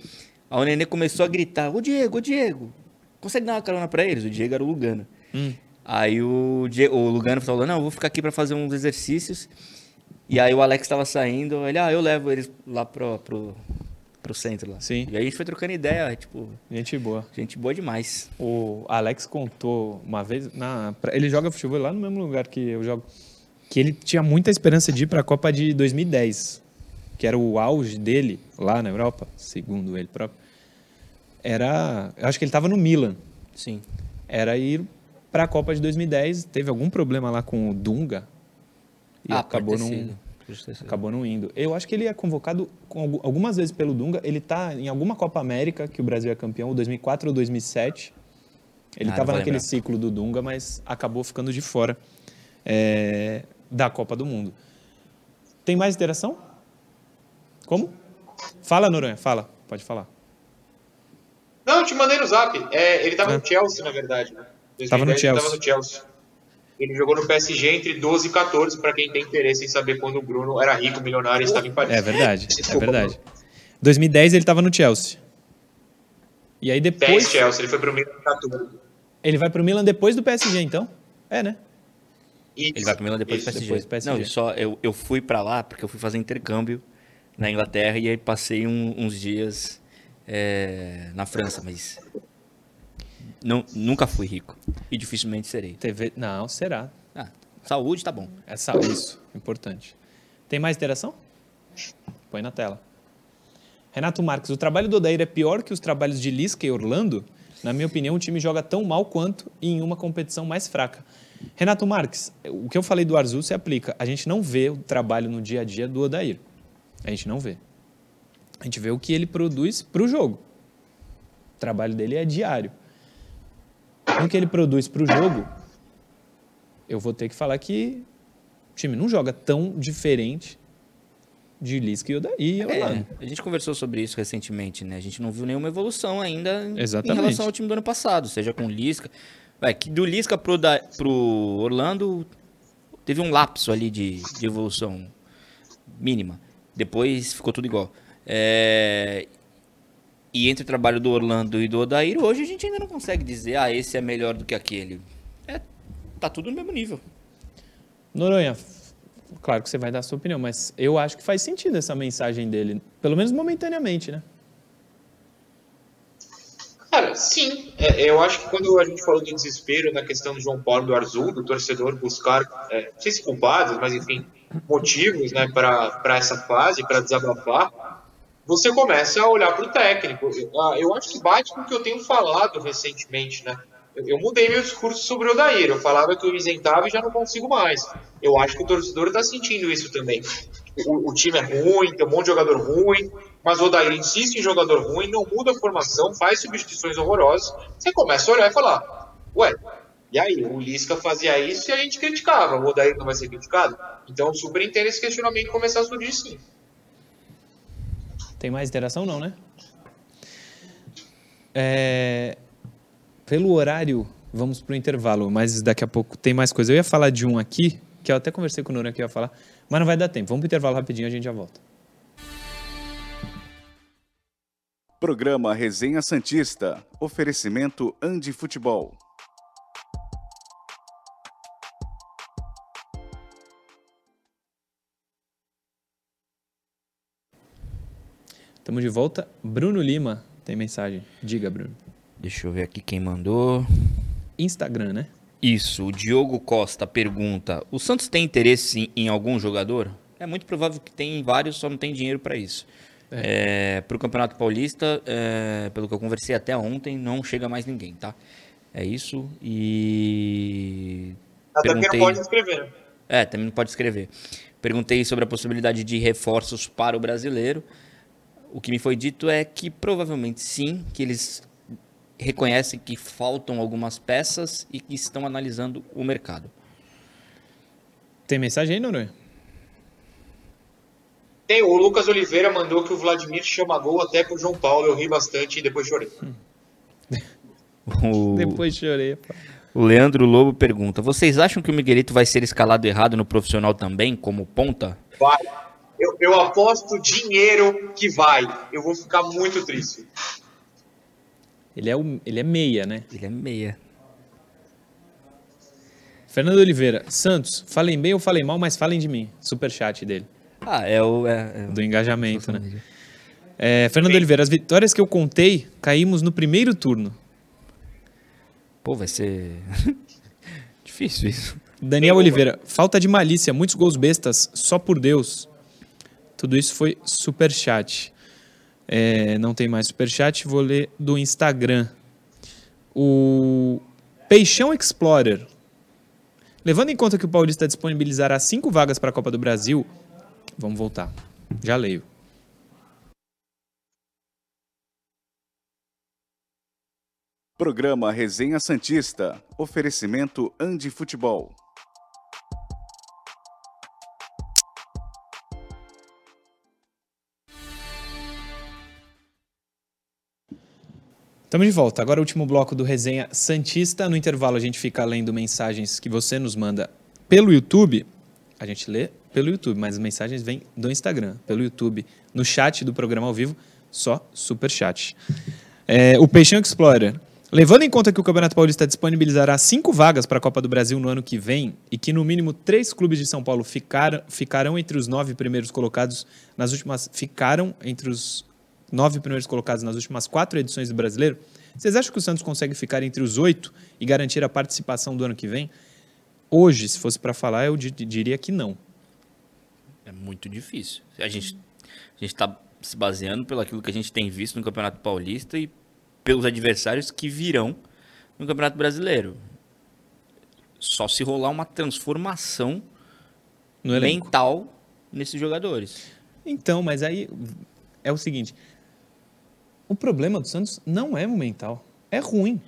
Aí o Nenê começou a gritar: Ô Diego, ô Diego, consegue dar uma carona pra eles? O Diego era o Lugano. Hum. Aí o, Die- o Lugano falou: Não, eu vou ficar aqui pra fazer uns exercícios. E aí o Alex tava saindo, ele, ah, eu levo eles lá pro, pro, pro centro lá. Sim. E aí a gente foi trocando ideia, tipo, Gente boa. gente boa demais. O Alex contou uma vez, na, ele joga futebol lá no mesmo lugar que eu jogo, que ele tinha muita esperança de ir para a Copa de 2010, que era o auge dele lá na Europa, segundo ele próprio. Era, eu acho que ele estava no Milan, Sim. era ir para a Copa de 2010, teve algum problema lá com o Dunga e ah, acabou não acabou não indo. Eu acho que ele é convocado algumas vezes pelo Dunga. Ele tá em alguma Copa América que o Brasil é campeão, ou 2004 ou 2007. Ele Ah, estava vou naquele lembrar. ciclo do Dunga, mas acabou ficando de fora é, da Copa do Mundo. Tem mais interação? Como? Fala, Noronha, fala. Pode falar. Não, eu te mandei no zap. É, ele tava É. no Chelsea, na verdade. Né? Tava no 2010 ele Chelsea. Tava no Chelsea. Ele jogou no PSG entre 12 e 14, pra quem tem interesse em saber quando o Bruno era rico, milionário e estava em Paris. É verdade, é Desculpa, verdade. 2010 ele estava no Chelsea. E aí 10 depois Chelsea, ele foi pro Milan em 14. ele vai pro Milan depois do PSG, então? É, né? Isso, Ele vai pro Milan depois do isso. PSG. depois do PSG. Não, só eu, eu fui pra lá porque eu fui fazer intercâmbio na Inglaterra e aí passei um- uns dias é, na França, mas não, nunca fui rico e dificilmente serei. TV, não, será. Ah, saúde tá bom. Essa, isso, importante. Tem mais interação? Põe na tela. Renato Marques, o trabalho do Odair é pior que os trabalhos de Lisca e Orlando? Na minha opinião, o time joga tão mal quanto e em uma competição mais fraca. Renato Marques, o que eu falei do Arzul se aplica. A gente não vê o trabalho no dia a dia do Odair. A gente não vê. A gente vê o que ele produz para o jogo. O trabalho dele é diário. No que ele produz para o jogo, eu vou ter que falar que o time não joga tão diferente de Lisca e Odair Orlando. É, a gente conversou sobre isso recentemente, né? A gente não viu nenhuma evolução ainda Exatamente. em relação ao time do ano passado, seja com o Lisca. Vai, que do Lisca pro, da, pro Orlando teve um lapso ali de, de evolução mínima. Depois ficou tudo igual. É, E entre o trabalho do Orlando e do Odair, hoje a gente ainda não consegue dizer, ah, esse é melhor do que aquele. É, tá tudo no mesmo nível. Noronha, claro que você vai dar a sua opinião, mas eu acho que faz sentido essa mensagem dele, pelo menos momentaneamente, né? Cara, sim. É, eu acho que quando a gente falou do desespero na questão do João Paulo do Arzul, do torcedor buscar, é, não sei se culpados, mas enfim, motivos né, para essa fase, para desabafar, você começa a olhar para o técnico. Eu, ah, eu acho que bate com o que eu tenho falado recentemente, né? eu mudei meu discurso sobre o Odair. Eu falava que eu isentava e já não consigo mais. Eu acho que o torcedor está sentindo isso também. O, o, time é ruim, tem um monte de jogador ruim, mas o Odair insiste em jogador ruim, não muda a formação, faz substituições horrorosas. Você começa a olhar e falar: ué, e aí? O Lisca fazia isso e a gente criticava. O Odair não vai ser criticado? Então, super entendo esse questionamento começar a surgir sim. Tem mais interação, não, né? É, pelo horário, vamos para o intervalo, mas daqui a pouco tem mais coisa. Eu ia falar de um aqui, que eu até conversei com o Noran que ia falar, mas não vai dar tempo. Vamos para o intervalo rapidinho, a gente já volta. Programa Resenha Santista. Oferecimento Andi Futebol. Estamos de volta. Bruno Lima tem mensagem. Diga, Bruno. Deixa eu ver aqui quem mandou. Instagram, né? Isso, o Diogo Costa pergunta: o Santos tem interesse em algum jogador? É muito provável que tem vários, só não tem dinheiro para isso. É. É, para o Campeonato Paulista, é, pelo que eu conversei até ontem, não chega mais ninguém, tá? É isso. E. Até Perguntei... não pode escrever. É, também não pode escrever. Perguntei sobre a possibilidade de reforços para o brasileiro. O que me foi dito é que provavelmente sim, que eles reconhecem que faltam algumas peças e que estão analisando o mercado. Tem mensagem aí, Noronha? Tem, o Lucas Oliveira mandou que o Vladimir chama gol até pro João Paulo. Eu ri bastante e depois chorei. o... Depois chorei, pá. O Leandro Lobo pergunta: Vocês acham que o Miguelito vai ser escalado errado no profissional também, como ponta? Vai. Eu, eu aposto dinheiro que vai. Eu vou ficar muito triste. Ele é, o, ele é meia, né? Ele é meia. Fernando Oliveira, Santos, falem bem ou falem mal, mas falem de mim. Superchat dele. Ah, é o. É, é do engajamento, né? É, Fernando Sim. Oliveira, as vitórias que eu contei, caímos no primeiro turno. Pô, vai ser. Difícil isso. Daniel Oliveira, falta de malícia, muitos gols bestas, só por Deus. Tudo isso foi superchat. É, não tem mais superchat, vou ler do Instagram. O Peixão Explorer. Levando em conta que o Paulista disponibilizará cinco vagas para a Copa do Brasil, vamos voltar. Já leio. Programa Resenha Santista. Oferecimento Andi Futebol. Estamos de volta. Agora o último bloco do Resenha Santista. No intervalo a gente fica lendo mensagens que você nos manda pelo YouTube. A gente lê pelo YouTube, mas as mensagens vêm do Instagram, pelo YouTube, no chat do programa ao vivo, só super chat. É, o Peixão Explorer. Levando em conta que o Campeonato Paulista disponibilizará cinco vagas para a Copa do Brasil no ano que vem e que no mínimo três clubes de São Paulo ficar, ficarão entre os nove primeiros colocados nas últimas ficaram entre os nove primeiros colocados nas últimas quatro edições do Brasileiro, vocês acham que o Santos consegue ficar entre os oito e garantir a participação do ano que vem? Hoje, se fosse para falar, eu diria que não. É muito difícil. A gente a está se baseando pelo aquilo que a gente tem visto no Campeonato Paulista e pelos adversários que virão no Campeonato Brasileiro. Só se rolar uma transformação mental nesses jogadores. Então, mas aí é o seguinte: o problema do Santos não é o mental. É ruim.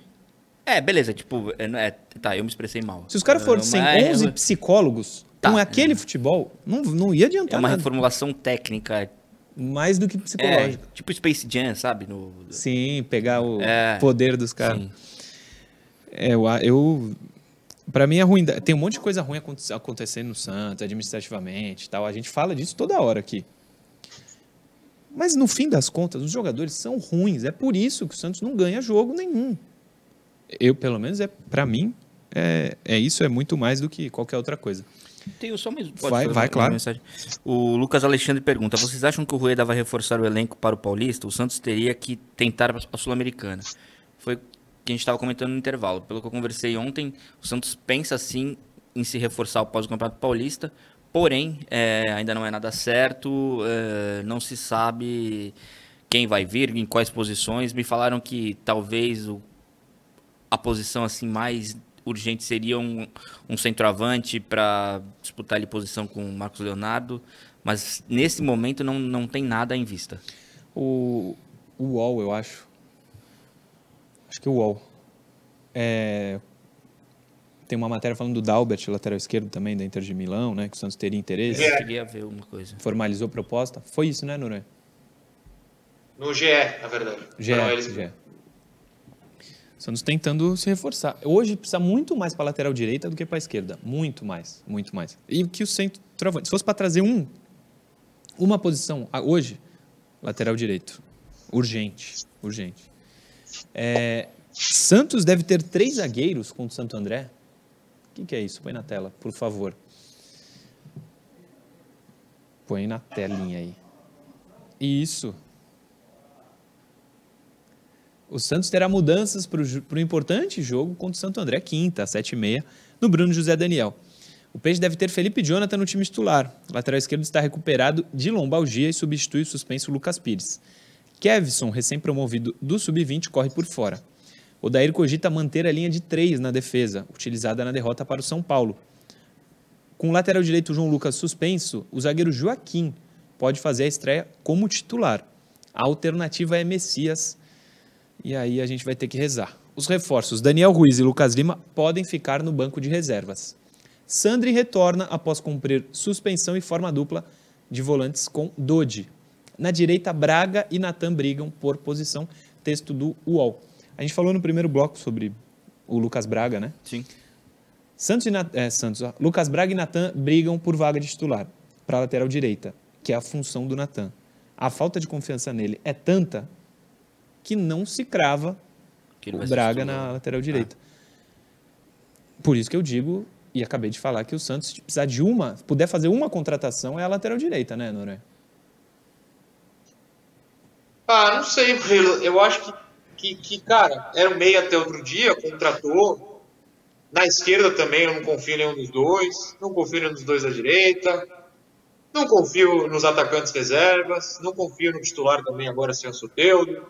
É, beleza, tipo, é, é tá, eu me expressei mal. Se os caras fossem Mas... 11 psicólogos. Com aquele futebol, não, não ia adiantar É uma nada. reformulação técnica. Mais do que psicológica. É, tipo Space Jam, sabe? No... Sim, pegar o é, poder dos caras. É, eu, eu para mim é ruim. Tem um monte de coisa ruim acontecendo no Santos, administrativamente tal. A gente fala disso toda hora aqui. Mas no fim das contas, os jogadores são ruins. É por isso que o Santos não ganha jogo nenhum. Eu, pelo menos, é para mim, é, é isso, é muito mais do que qualquer outra coisa. Tenho só mesmo. vai, vai, claro. Mensagem. O Lucas Alexandre pergunta: vocês acham que o Rueda vai reforçar o elenco para o Paulista? O Santos teria que tentar a Sul-Americana. Foi o que a gente estava comentando no intervalo. Pelo que eu conversei ontem, o Santos pensa sim em se reforçar após o Campeonato Paulista, Porém, é, ainda não é nada certo, é, não se sabe quem vai vir, em quais posições. Me falaram que talvez o, a posição assim mais urgente seria um, um centroavante para disputar ali posição com o Marcos Leonardo, mas nesse momento não, não tem nada em vista. O, o UOL, eu acho. Acho que o UOL. É, tem uma matéria falando do Dalbert, lateral esquerdo também, da Inter de Milão, né? Que o Santos teria interesse. Eu queria ver uma coisa. Formalizou proposta. Foi isso, né, Noronha? No GE, na verdade. GE, Não, eles- GE. Santos tentando se reforçar. Hoje precisa muito mais para lateral direita do que para esquerda. Muito mais, muito mais. E que o centroavante. Se fosse para trazer um, uma posição hoje, lateral direito. Urgente, urgente. É, Santos deve ter três zagueiros contra o Santo André. O que, que é isso? Põe na tela, por favor. Põe na telinha aí. Isso. O Santos terá mudanças para o importante jogo contra o Santo André, quinta, às 7h30, no Bruno José Daniel. O Peixe deve ter Felipe Jonathan no time titular. O lateral esquerdo está recuperado de lombalgia e substitui o suspenso Lucas Pires. Kevson, recém-promovido do Sub-20, corre por fora. O Daír cogita manter a linha de três na defesa, utilizada na derrota para o São Paulo. Com o lateral direito João Lucas suspenso, o zagueiro Joaquim pode fazer a estreia como titular. A alternativa é Messias, e aí a gente vai ter que rezar. Os reforços Daniel Ruiz e Lucas Lima podem ficar no banco de reservas. Sandri retorna após cumprir suspensão e forma dupla de volantes com Dodi. Na direita, Braga e Natan brigam por posição. Texto do UOL. A gente falou no primeiro bloco sobre o Lucas Braga, né? Sim. Santos e Nat- é, Santos, ó. Lucas Braga e Natan brigam por vaga de titular para a lateral direita, que é a função do Natan. A falta de confiança nele é tanta que não se crava Que o Braga na lateral direita. Por isso que eu digo, e acabei de falar, que o Santos, se precisar de uma, puder fazer uma contratação, é a lateral direita, né, Noronha? Ah, não sei, Murilo. Eu acho que, que, que, cara, era o meio até outro dia, contratou. Na esquerda também eu não confio em nenhum dos dois. Não confio em nenhum dos dois da direita. Não confio nos atacantes reservas. Não confio no titular também agora sem o Soteudo.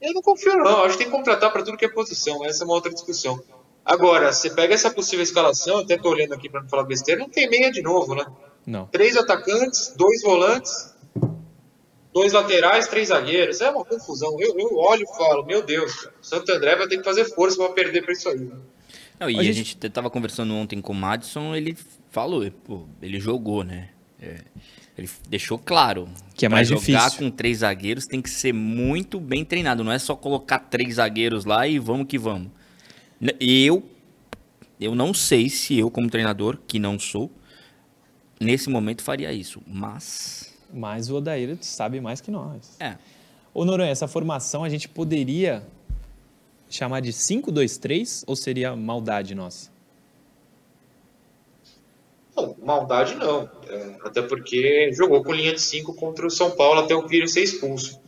Eu não confio não. Acho que tem que contratar para tudo que é posição. Essa é uma outra discussão. Agora, você pega essa possível escalação, até tô olhando aqui para não falar besteira, não tem meia de novo, né? Não. três atacantes, dois volantes, dois laterais, três zagueiros. É uma confusão. Eu, eu olho e falo, meu Deus, cara, o Santo André vai ter que fazer força para perder para isso aí. né? Não, e A a gente- gente até tava conversando ontem com o Madison, ele falou, pô, ele jogou, né? É, ele deixou claro. Que é mais jogar difícil. com três zagueiros tem que ser muito bem treinado. Não é só colocar três zagueiros lá e vamos que vamos. Eu, eu não sei se eu, como treinador, que não sou, nesse momento faria isso. Mas, Mas o Odair sabe mais que nós. é, Ô, Noronha, essa formação a gente poderia chamar de 5-2-3 ou seria maldade nossa? Não, maldade não. É, até porque jogou com linha de cinco contra o São Paulo até o Pires ser expulso.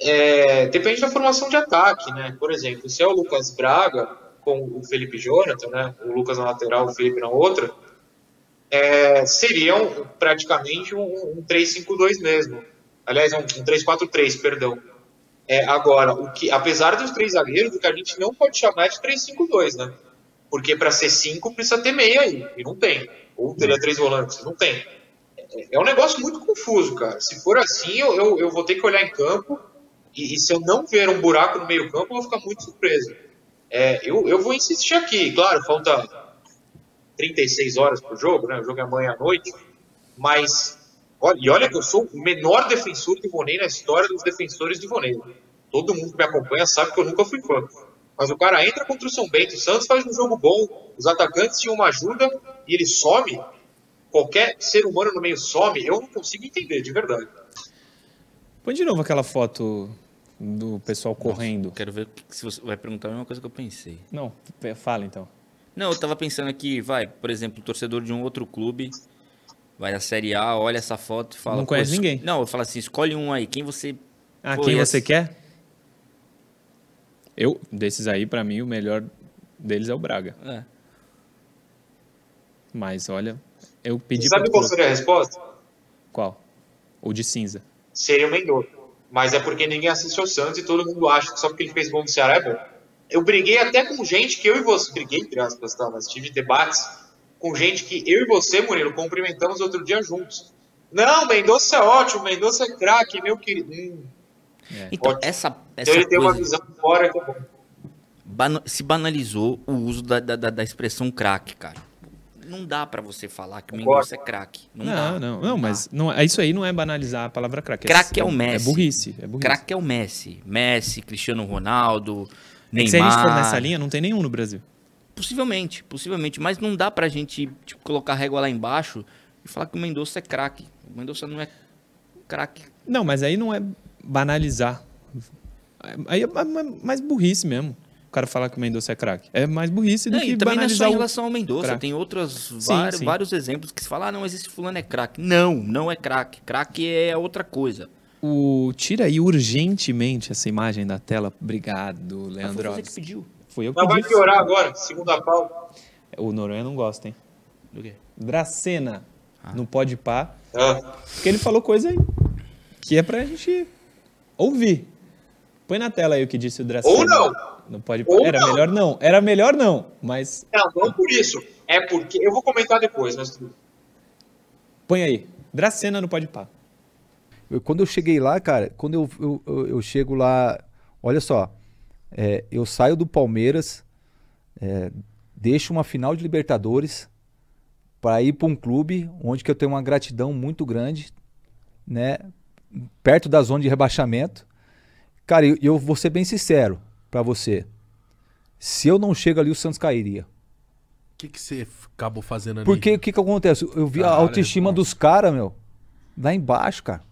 É, depende da formação de ataque, né? Por exemplo, se é o Lucas Braga com o Felipe Jonathan, né? O Lucas na lateral, o Felipe na outra, é, seria um- praticamente um, um 3-5-2 mesmo. Aliás, um, um 3-4-3, perdão. É, agora, o que, apesar dos três zagueiros, o que a gente não pode chamar é de 3-5-2, né? Porque para ser cinco precisa ter meia aí, e não tem. Ou teria três volantes, não tem. É, é um negócio muito confuso, cara. Se for assim, eu, eu, eu vou ter que olhar em campo, e, e se eu não ver um buraco no meio campo, eu vou ficar muito surpreso. É, eu, eu vou insistir aqui, claro, falta 36 horas pro jogo, né? O jogo é amanhã à noite, mas olha, e olha que eu sou o menor defensor de Ivonei na história dos defensores de Ivonei. Todo mundo que me acompanha sabe que eu nunca fui fã. Mas o cara entra contra o São Bento, o Santos faz um jogo bom, os atacantes tinham uma ajuda e ele some. Qualquer ser humano no meio some, eu não consigo entender, de verdade. Põe de novo aquela foto do pessoal correndo. quero ver se você vai perguntar a mesma coisa que eu pensei. Não, pe- fala então. Não, eu tava pensando aqui, vai, por exemplo, um torcedor de um outro clube, vai na Série A, olha essa foto e fala... Não conhece ninguém. Não, eu falo assim, escolhe um aí, quem você... Ah, quem você quer? Eu, desses aí, pra mim, o melhor deles é o Braga. É. Mas olha, eu pedi Sabe qual seria a resposta? Qual? O de cinza. Seria o Mendonça. Mas é porque ninguém assiste ao Santos e todo mundo acha que só porque ele fez gol no Ceará é bom. Eu briguei até com gente que eu e você. Briguei, entre aspas, tá? Mas tive debates com gente que eu e você, Murilo, cumprimentamos outro dia juntos. Não, Mendonça é ótimo, Mendonça é craque, meu querido. Hum. Então, Ótimo. essa, Então essa ele tem uma coisa visão fora que é bana- se banalizou o uso da, da, da- expressão craque, cara. Não dá pra você falar que o. Mendonça é craque. Não, Não, dá. não, não, dá. mas não, é- isso aí não é banalizar a palavra craque. Craque é o Messi. É burrice. É burrice. Craque é o Messi. Messi, Cristiano Ronaldo, É que Neymar. se a gente for nessa linha, não tem nenhum no Brasil. Possivelmente, possivelmente. Mas não dá pra gente tipo, colocar a régua lá embaixo e falar que o Mendonça é craque. O Mendonça não é craque. Não, mas aí não é banalizar. Aí é ma- ma- mais burrice mesmo. O cara falar que o Mendonça é craque. É mais burrice do Não, que e também não é só banalizar em relação ao Mendonça. Tem outros Sim, vários, sim. vários exemplos que se fala, ah, não, mas esse fulano é craque. Não, não é craque. Craque é outra coisa. o... Tira aí urgentemente essa imagem da tela. Obrigado, Leandro. foi você que pediu. Foi eu que Mas vai piorar agora, segunda pauta. O Noronha não gosta, hein? Do quê? Dracena Ah. no Pode Pá. Ah, Porque ele falou coisa aí que é pra gente ouvir. Põe na tela aí o que disse o Dracena. Ou não. Não pode Ou Era não. melhor não. Era melhor não, mas não, não por isso. É porque. Eu vou comentar depois, mas tudo. põe aí. Dracena no Pode Pá. Quando eu cheguei lá, cara, quando eu, eu, eu- eu chego lá, olha só, é, eu saio do Palmeiras, é, deixo uma final de Libertadores para ir para um clube onde que eu tenho uma gratidão muito grande, né, perto da zona de rebaixamento. Cara, eu, eu vou ser bem sincero para você. Se eu não chego ali, o Santos cairia. O que, que você acabou fazendo ali? Porque o que que acontece? Eu vi a autoestima dos caras, meu, lá embaixo, cara.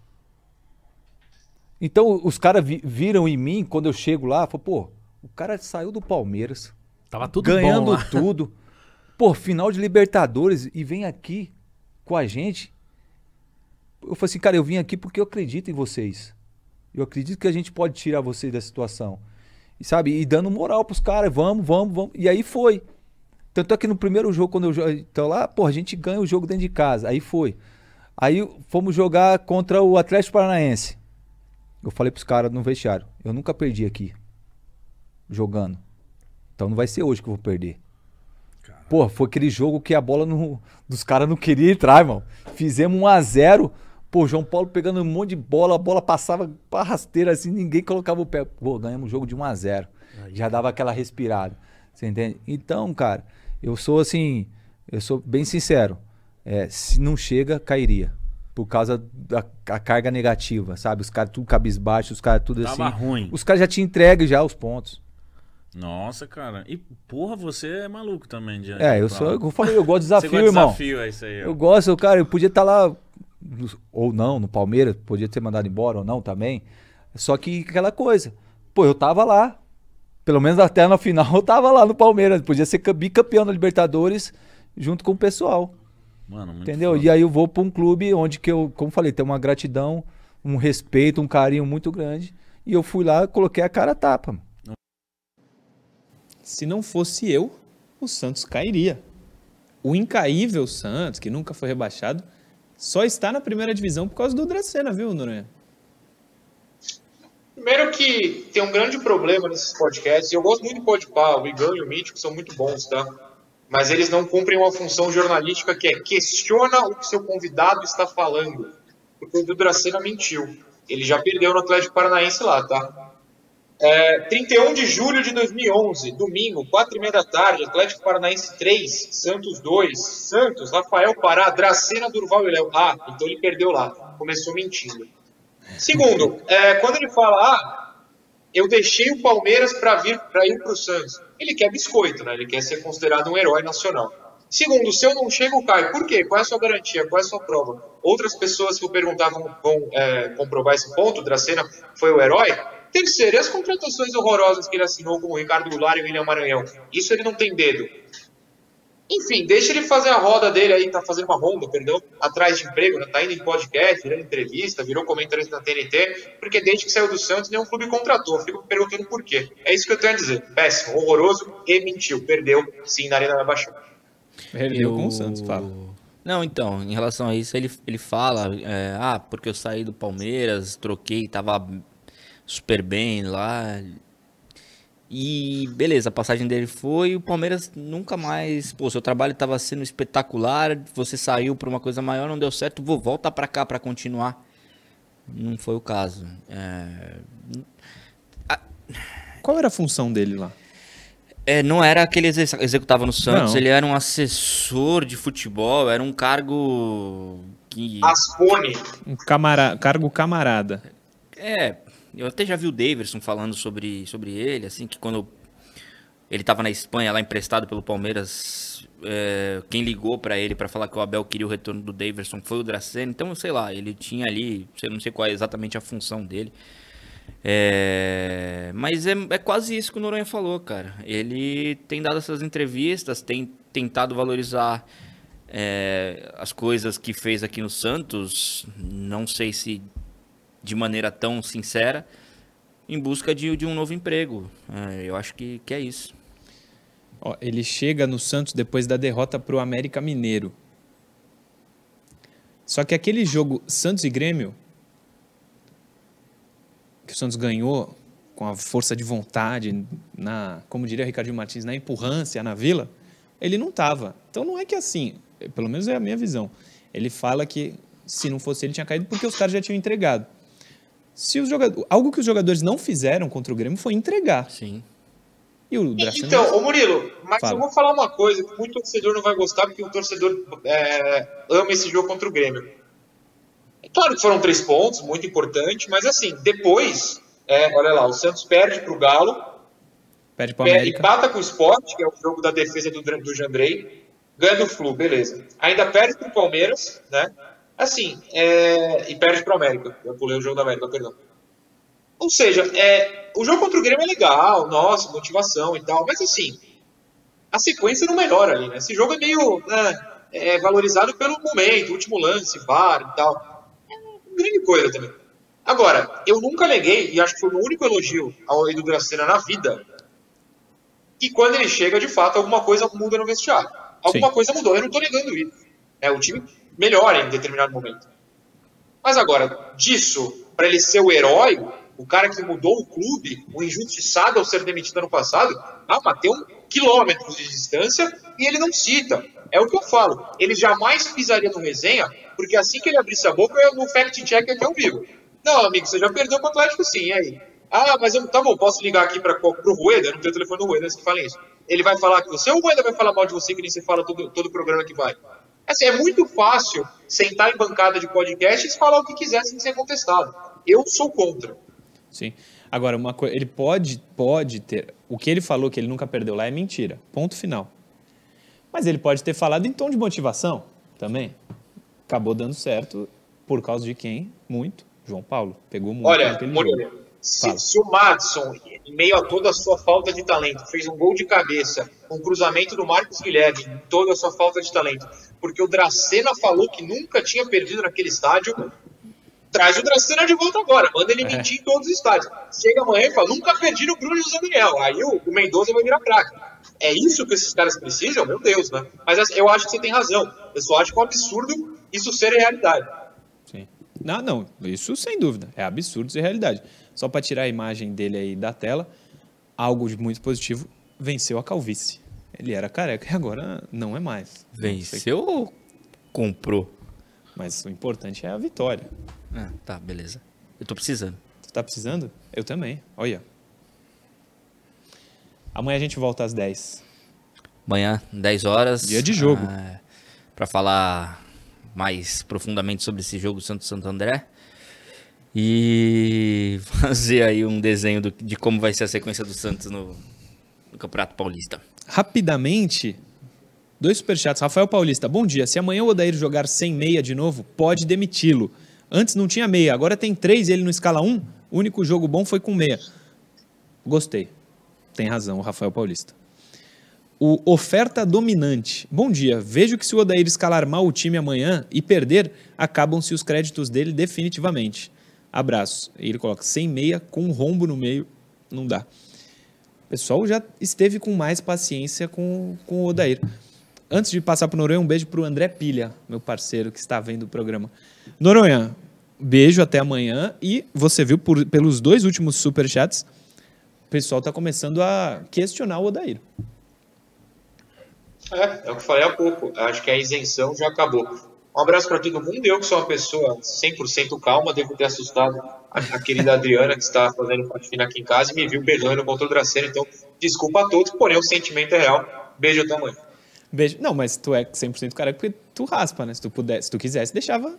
Então os caras vi- viram em mim quando eu chego lá, falou, pô, o cara saiu do Palmeiras, Tava tudo ganhando tudo. Pô, final de Libertadores e vem aqui com a gente. Eu falei assim, cara, eu vim aqui porque eu acredito em vocês. Eu acredito que a gente pode tirar vocês da situação. E sabe, e dando moral pros caras, vamos, vamos, vamos. E aí foi. Tanto é que no primeiro jogo, quando eu então lá, pô, a gente ganha o jogo dentro de casa. Aí foi. Aí fomos jogar contra o Atlético Paranaense. Eu falei pros caras no vestiário, eu nunca perdi aqui. Jogando. Então não vai ser hoje que eu vou perder. Pô, foi aquele jogo que a bola dos caras não queria entrar, irmão. Fizemos 1 a 0 Pô, João Paulo pegando um monte de bola, a bola passava pra rasteira assim, ninguém colocava o pé. Pô, ganhamos o jogo de 1 a 0 Já dava aquela respirada. Você entende? Então, cara, eu sou assim, eu sou bem sincero. É, se não chega, cairia. Por causa da carga negativa, sabe? Os caras tudo cabisbaixo, os caras tudo Tava assim. ruim. Os caras já tinham entregue já os pontos. Nossa, cara. E, porra, você é maluco também. De, É, eu sou, eu falei, eu gosto de desafio, irmão. desafio, é isso aí. ó. Eu gosto, cara, eu podia estar lá, no- ou não, no Palmeiras, podia ter mandado embora ou não também. Só que aquela coisa, pô, eu tava lá. Pelo menos até na final eu tava lá no Palmeiras. Podia ser ca- bicampeão da Libertadores junto com o pessoal. Mano, muito entendeu? foda. E aí eu vou pra um clube onde que eu, como falei, tenho uma gratidão, um respeito, um carinho muito grande. E eu fui lá, coloquei a cara a tapa. mano. Se não fosse eu, o Santos cairia. O incaível Santos, que nunca foi rebaixado, só está na primeira divisão por causa do Dracena, viu, Noronha? Primeiro que tem um grande problema nesses podcasts, eu gosto muito do Podpah, o Igão e o Mítico são muito bons, tá? Mas eles não cumprem uma função jornalística que é questiona o que seu convidado está falando. Porque o Dracena mentiu. Ele já perdeu no Atlético Paranaense lá, tá? É, 31 de julho de 2011, domingo, 4 e meia da tarde, Atlético Paranaense 3, Santos 2, Santos, Rafael Pará, Dracena, Durval e Léo. Ah, então ele perdeu lá, começou mentindo. Segundo, é, quando ele fala, ah, eu deixei o Palmeiras para vir para ir para o Santos, ele quer biscoito, né? Ele quer ser considerado um herói nacional. Segundo, se eu não chego, cai. Por quê? Qual é a sua garantia? Qual é a sua prova? Outras pessoas que eu perguntar vão, vão, é, comprovar esse ponto. Dracena foi o herói. Terceiro, e as contratações horrorosas que ele assinou com o Ricardo Goulart e o William Maranhão? Isso ele não tem dedo. Enfim, deixa ele fazer a roda dele aí, tá fazendo uma ronda, perdão, atrás de emprego, né? tá indo em podcast, virando entrevista, virou comentarista na TNT, porque desde que saiu do Santos, nenhum clube contratou. Fico me perguntando por quê. É isso que eu tenho a dizer. Péssimo, horroroso e mentiu. Perdeu, sim, na Arena da Baixada. Perdeu com o Santos, fala. Não, então, em relação a isso, ele, ele fala, é, ah, porque eu saí do Palmeiras, troquei, tava super bem lá. E beleza, a passagem dele foi, o Palmeiras nunca mais, pô, seu trabalho estava sendo espetacular, você saiu para uma coisa maior, não deu certo, vou volta para cá para continuar. Não foi o caso. É, Qual era a função dele lá? é, não era aquele que ele executava no Santos, Não. ele era um assessor de futebol, era um cargo que. Um camara... cargo camarada. É, eu até já vi o Daverson falando sobre, sobre ele, assim, que quando ele tava na Espanha, lá emprestado pelo Palmeiras, é, quem ligou pra ele pra falar que o Abel queria o retorno do Daverson foi o Dracena, então, sei lá, ele tinha ali, eu não sei qual é exatamente a função dele. É, mas é, é quase isso que o Noronha falou, cara. Ele tem dado essas entrevistas, tem tentado valorizar é, as coisas que fez aqui no Santos, não sei se de maneira tão sincera, em busca de, de um novo emprego. É, eu acho que, que é isso. Ó, ele chega no Santos depois da derrota pro América Mineiro. Só que aquele jogo Santos e Grêmio, que o Santos ganhou com a força de vontade, na, como diria Ricardinho Martins, na empurrância na Vila, ele não tava. Então não é que assim, pelo menos é a minha visão. Ele fala que se não fosse ele tinha caído porque os caras já tinham entregado. Se os jogadores, algo que os jogadores não fizeram contra o Grêmio foi entregar. Sim. E o Dracena Então, ô Murilo, mas Fala. eu vou falar uma coisa que muito torcedor não vai gostar, porque o torcedor é, ama esse jogo contra o Grêmio. É claro que foram três pontos, muito importante, mas assim, depois, é, olha lá, o Santos perde pro Galo, perde pro perde, América. empata com o Sport, que é o jogo da defesa do, do Jandrei, ganha do Flu, beleza. Ainda perde pro Palmeiras, né? Assim, é, e perde pro América. Eu pulei o jogo da América, perdão. Ou seja, é, o jogo contra o Grêmio é legal, nossa, motivação e tal, mas assim, a sequência não melhora ali, né? Esse jogo é meio né, é valorizado pelo momento, último lance, VAR e tal. É uma grande coisa também. Agora, eu nunca neguei, e acho que foi o único elogio ao Edu Dracena na vida, que quando ele chega, de fato, alguma coisa muda no vestiário. Alguma Sim. coisa mudou, eu não tô negando isso. É, o time melhora em determinado momento. Mas agora, disso, para ele ser o herói, o cara que mudou o clube, o injustiçado ao ser demitido ano passado, ah, mas tem um quilômetro de distância e ele não cita. É o que eu falo. Ele jamais pisaria no resenha, porque assim que ele abrisse a boca, eu no fact check aqui ao vivo. Não, amigo, você já perdeu pro Atlético sim, e aí? Ah, mas eu, tá bom, posso ligar aqui para pro Rueda, eu não tenho o telefone do Rueda, antes que falem isso. Ele vai falar que você ou o Rueda vai falar mal de você, que nem você fala todo, todo programa que vai? Assim, é muito fácil sentar em bancada de podcast e falar o que quiser sem ser contestado. Eu sou contra. Sim. Agora, uma coisa, ele pode, pode ter. O que ele falou que ele nunca perdeu lá é mentira. Ponto final. Mas ele pode ter falado em tom de motivação também. Acabou dando certo por causa de quem? Muito. João Paulo. Pegou muito Olha, jogo. se, se o Madison, em meio a toda a sua falta de talento, fez um gol de cabeça, um cruzamento do Marcos Guilherme, em toda a sua falta de talento, porque o Dracena falou que nunca tinha perdido naquele estádio, traz o Dracena de volta agora, manda ele mentir em todos os estádios. Chega amanhã e fala, nunca perdi no Bruno José Daniel. Aí o, o Mendoza vai virar craque. É isso que esses caras precisam? Meu Deus, né? Mas assim, eu acho que você tem razão. Eu só acho que é um absurdo isso ser realidade. Sim. Não, não. Isso sem dúvida. É absurdo ser realidade. Só para tirar a imagem dele aí da tela, algo de muito positivo, venceu a calvície. Ele era careca e agora não é mais. Venceu ou comprou? Mas o importante é a vitória. Ah, tá, beleza. Eu tô precisando. Tu tá precisando? Eu também. Olha. Amanhã a gente volta às 10. Amanhã, 10 horas. Dia de jogo. ah, pra falar mais profundamente sobre esse jogo Santos Santo André. E fazer aí um desenho do- de como vai ser a sequência do Santos no, no Campeonato Paulista. Rapidamente, dois superchats. Rafael Paulista, bom dia. Se amanhã o Odair jogar sem meia de novo, pode demiti-lo. Antes não tinha meia, agora tem três e ele não escala um. O único jogo bom foi com meia. Gostei. Tem razão, o Rafael Paulista. O Oferta Dominante. Bom dia. Vejo que se o Odair escalar mal o time amanhã e perder, acabam-se os créditos dele definitivamente. Abraço. Ele coloca sem meia, com um rombo no meio, não dá. O pessoal já esteve com mais paciência com, com o Odair. Antes de passar para Noronha, um beijo para o André Pilha, meu parceiro que está vendo o programa. Noronha, beijo até amanhã. E você viu por- pelos dois últimos superchats, o pessoal tá começando a questionar o Odair. É, é o que falei há pouco. Acho que a isenção já acabou. Um abraço para todo mundo. Eu, que sou uma pessoa 100% calma, devo ter assustado a, a querida Adriana, que está fazendo faxina aqui em casa e me viu berrando contra o Dracena. Então, desculpa a todos, porém o sentimento é real. Beijo ao tamanho. Beijo. Não, mas tu é 100% careca porque tu raspa, né? Se tu pudesse, se tu quisesse, deixava.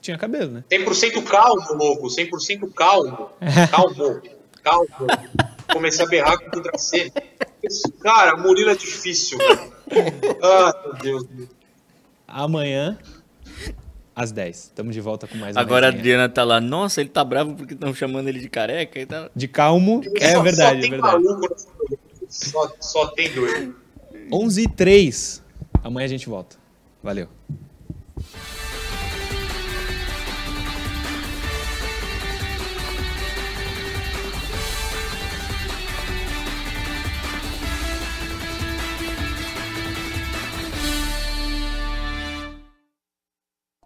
Tinha cabelo, né? 100% calmo, louco. 100% calmo. Calmo. Calmo. Comecei a berrar com o Dracena. Cara, Murilo é difícil. Ah, meu Deus. Amanhã, às 10. Tamo de volta com mais uma Agora a. Adriana tá lá, nossa, ele tá bravo porque estão chamando ele de careca e tal. De calmo, é Só- verdade, só é tem verdade. maluco. Só, só tem doido. 11 e 3. Amanhã a gente volta. Valeu.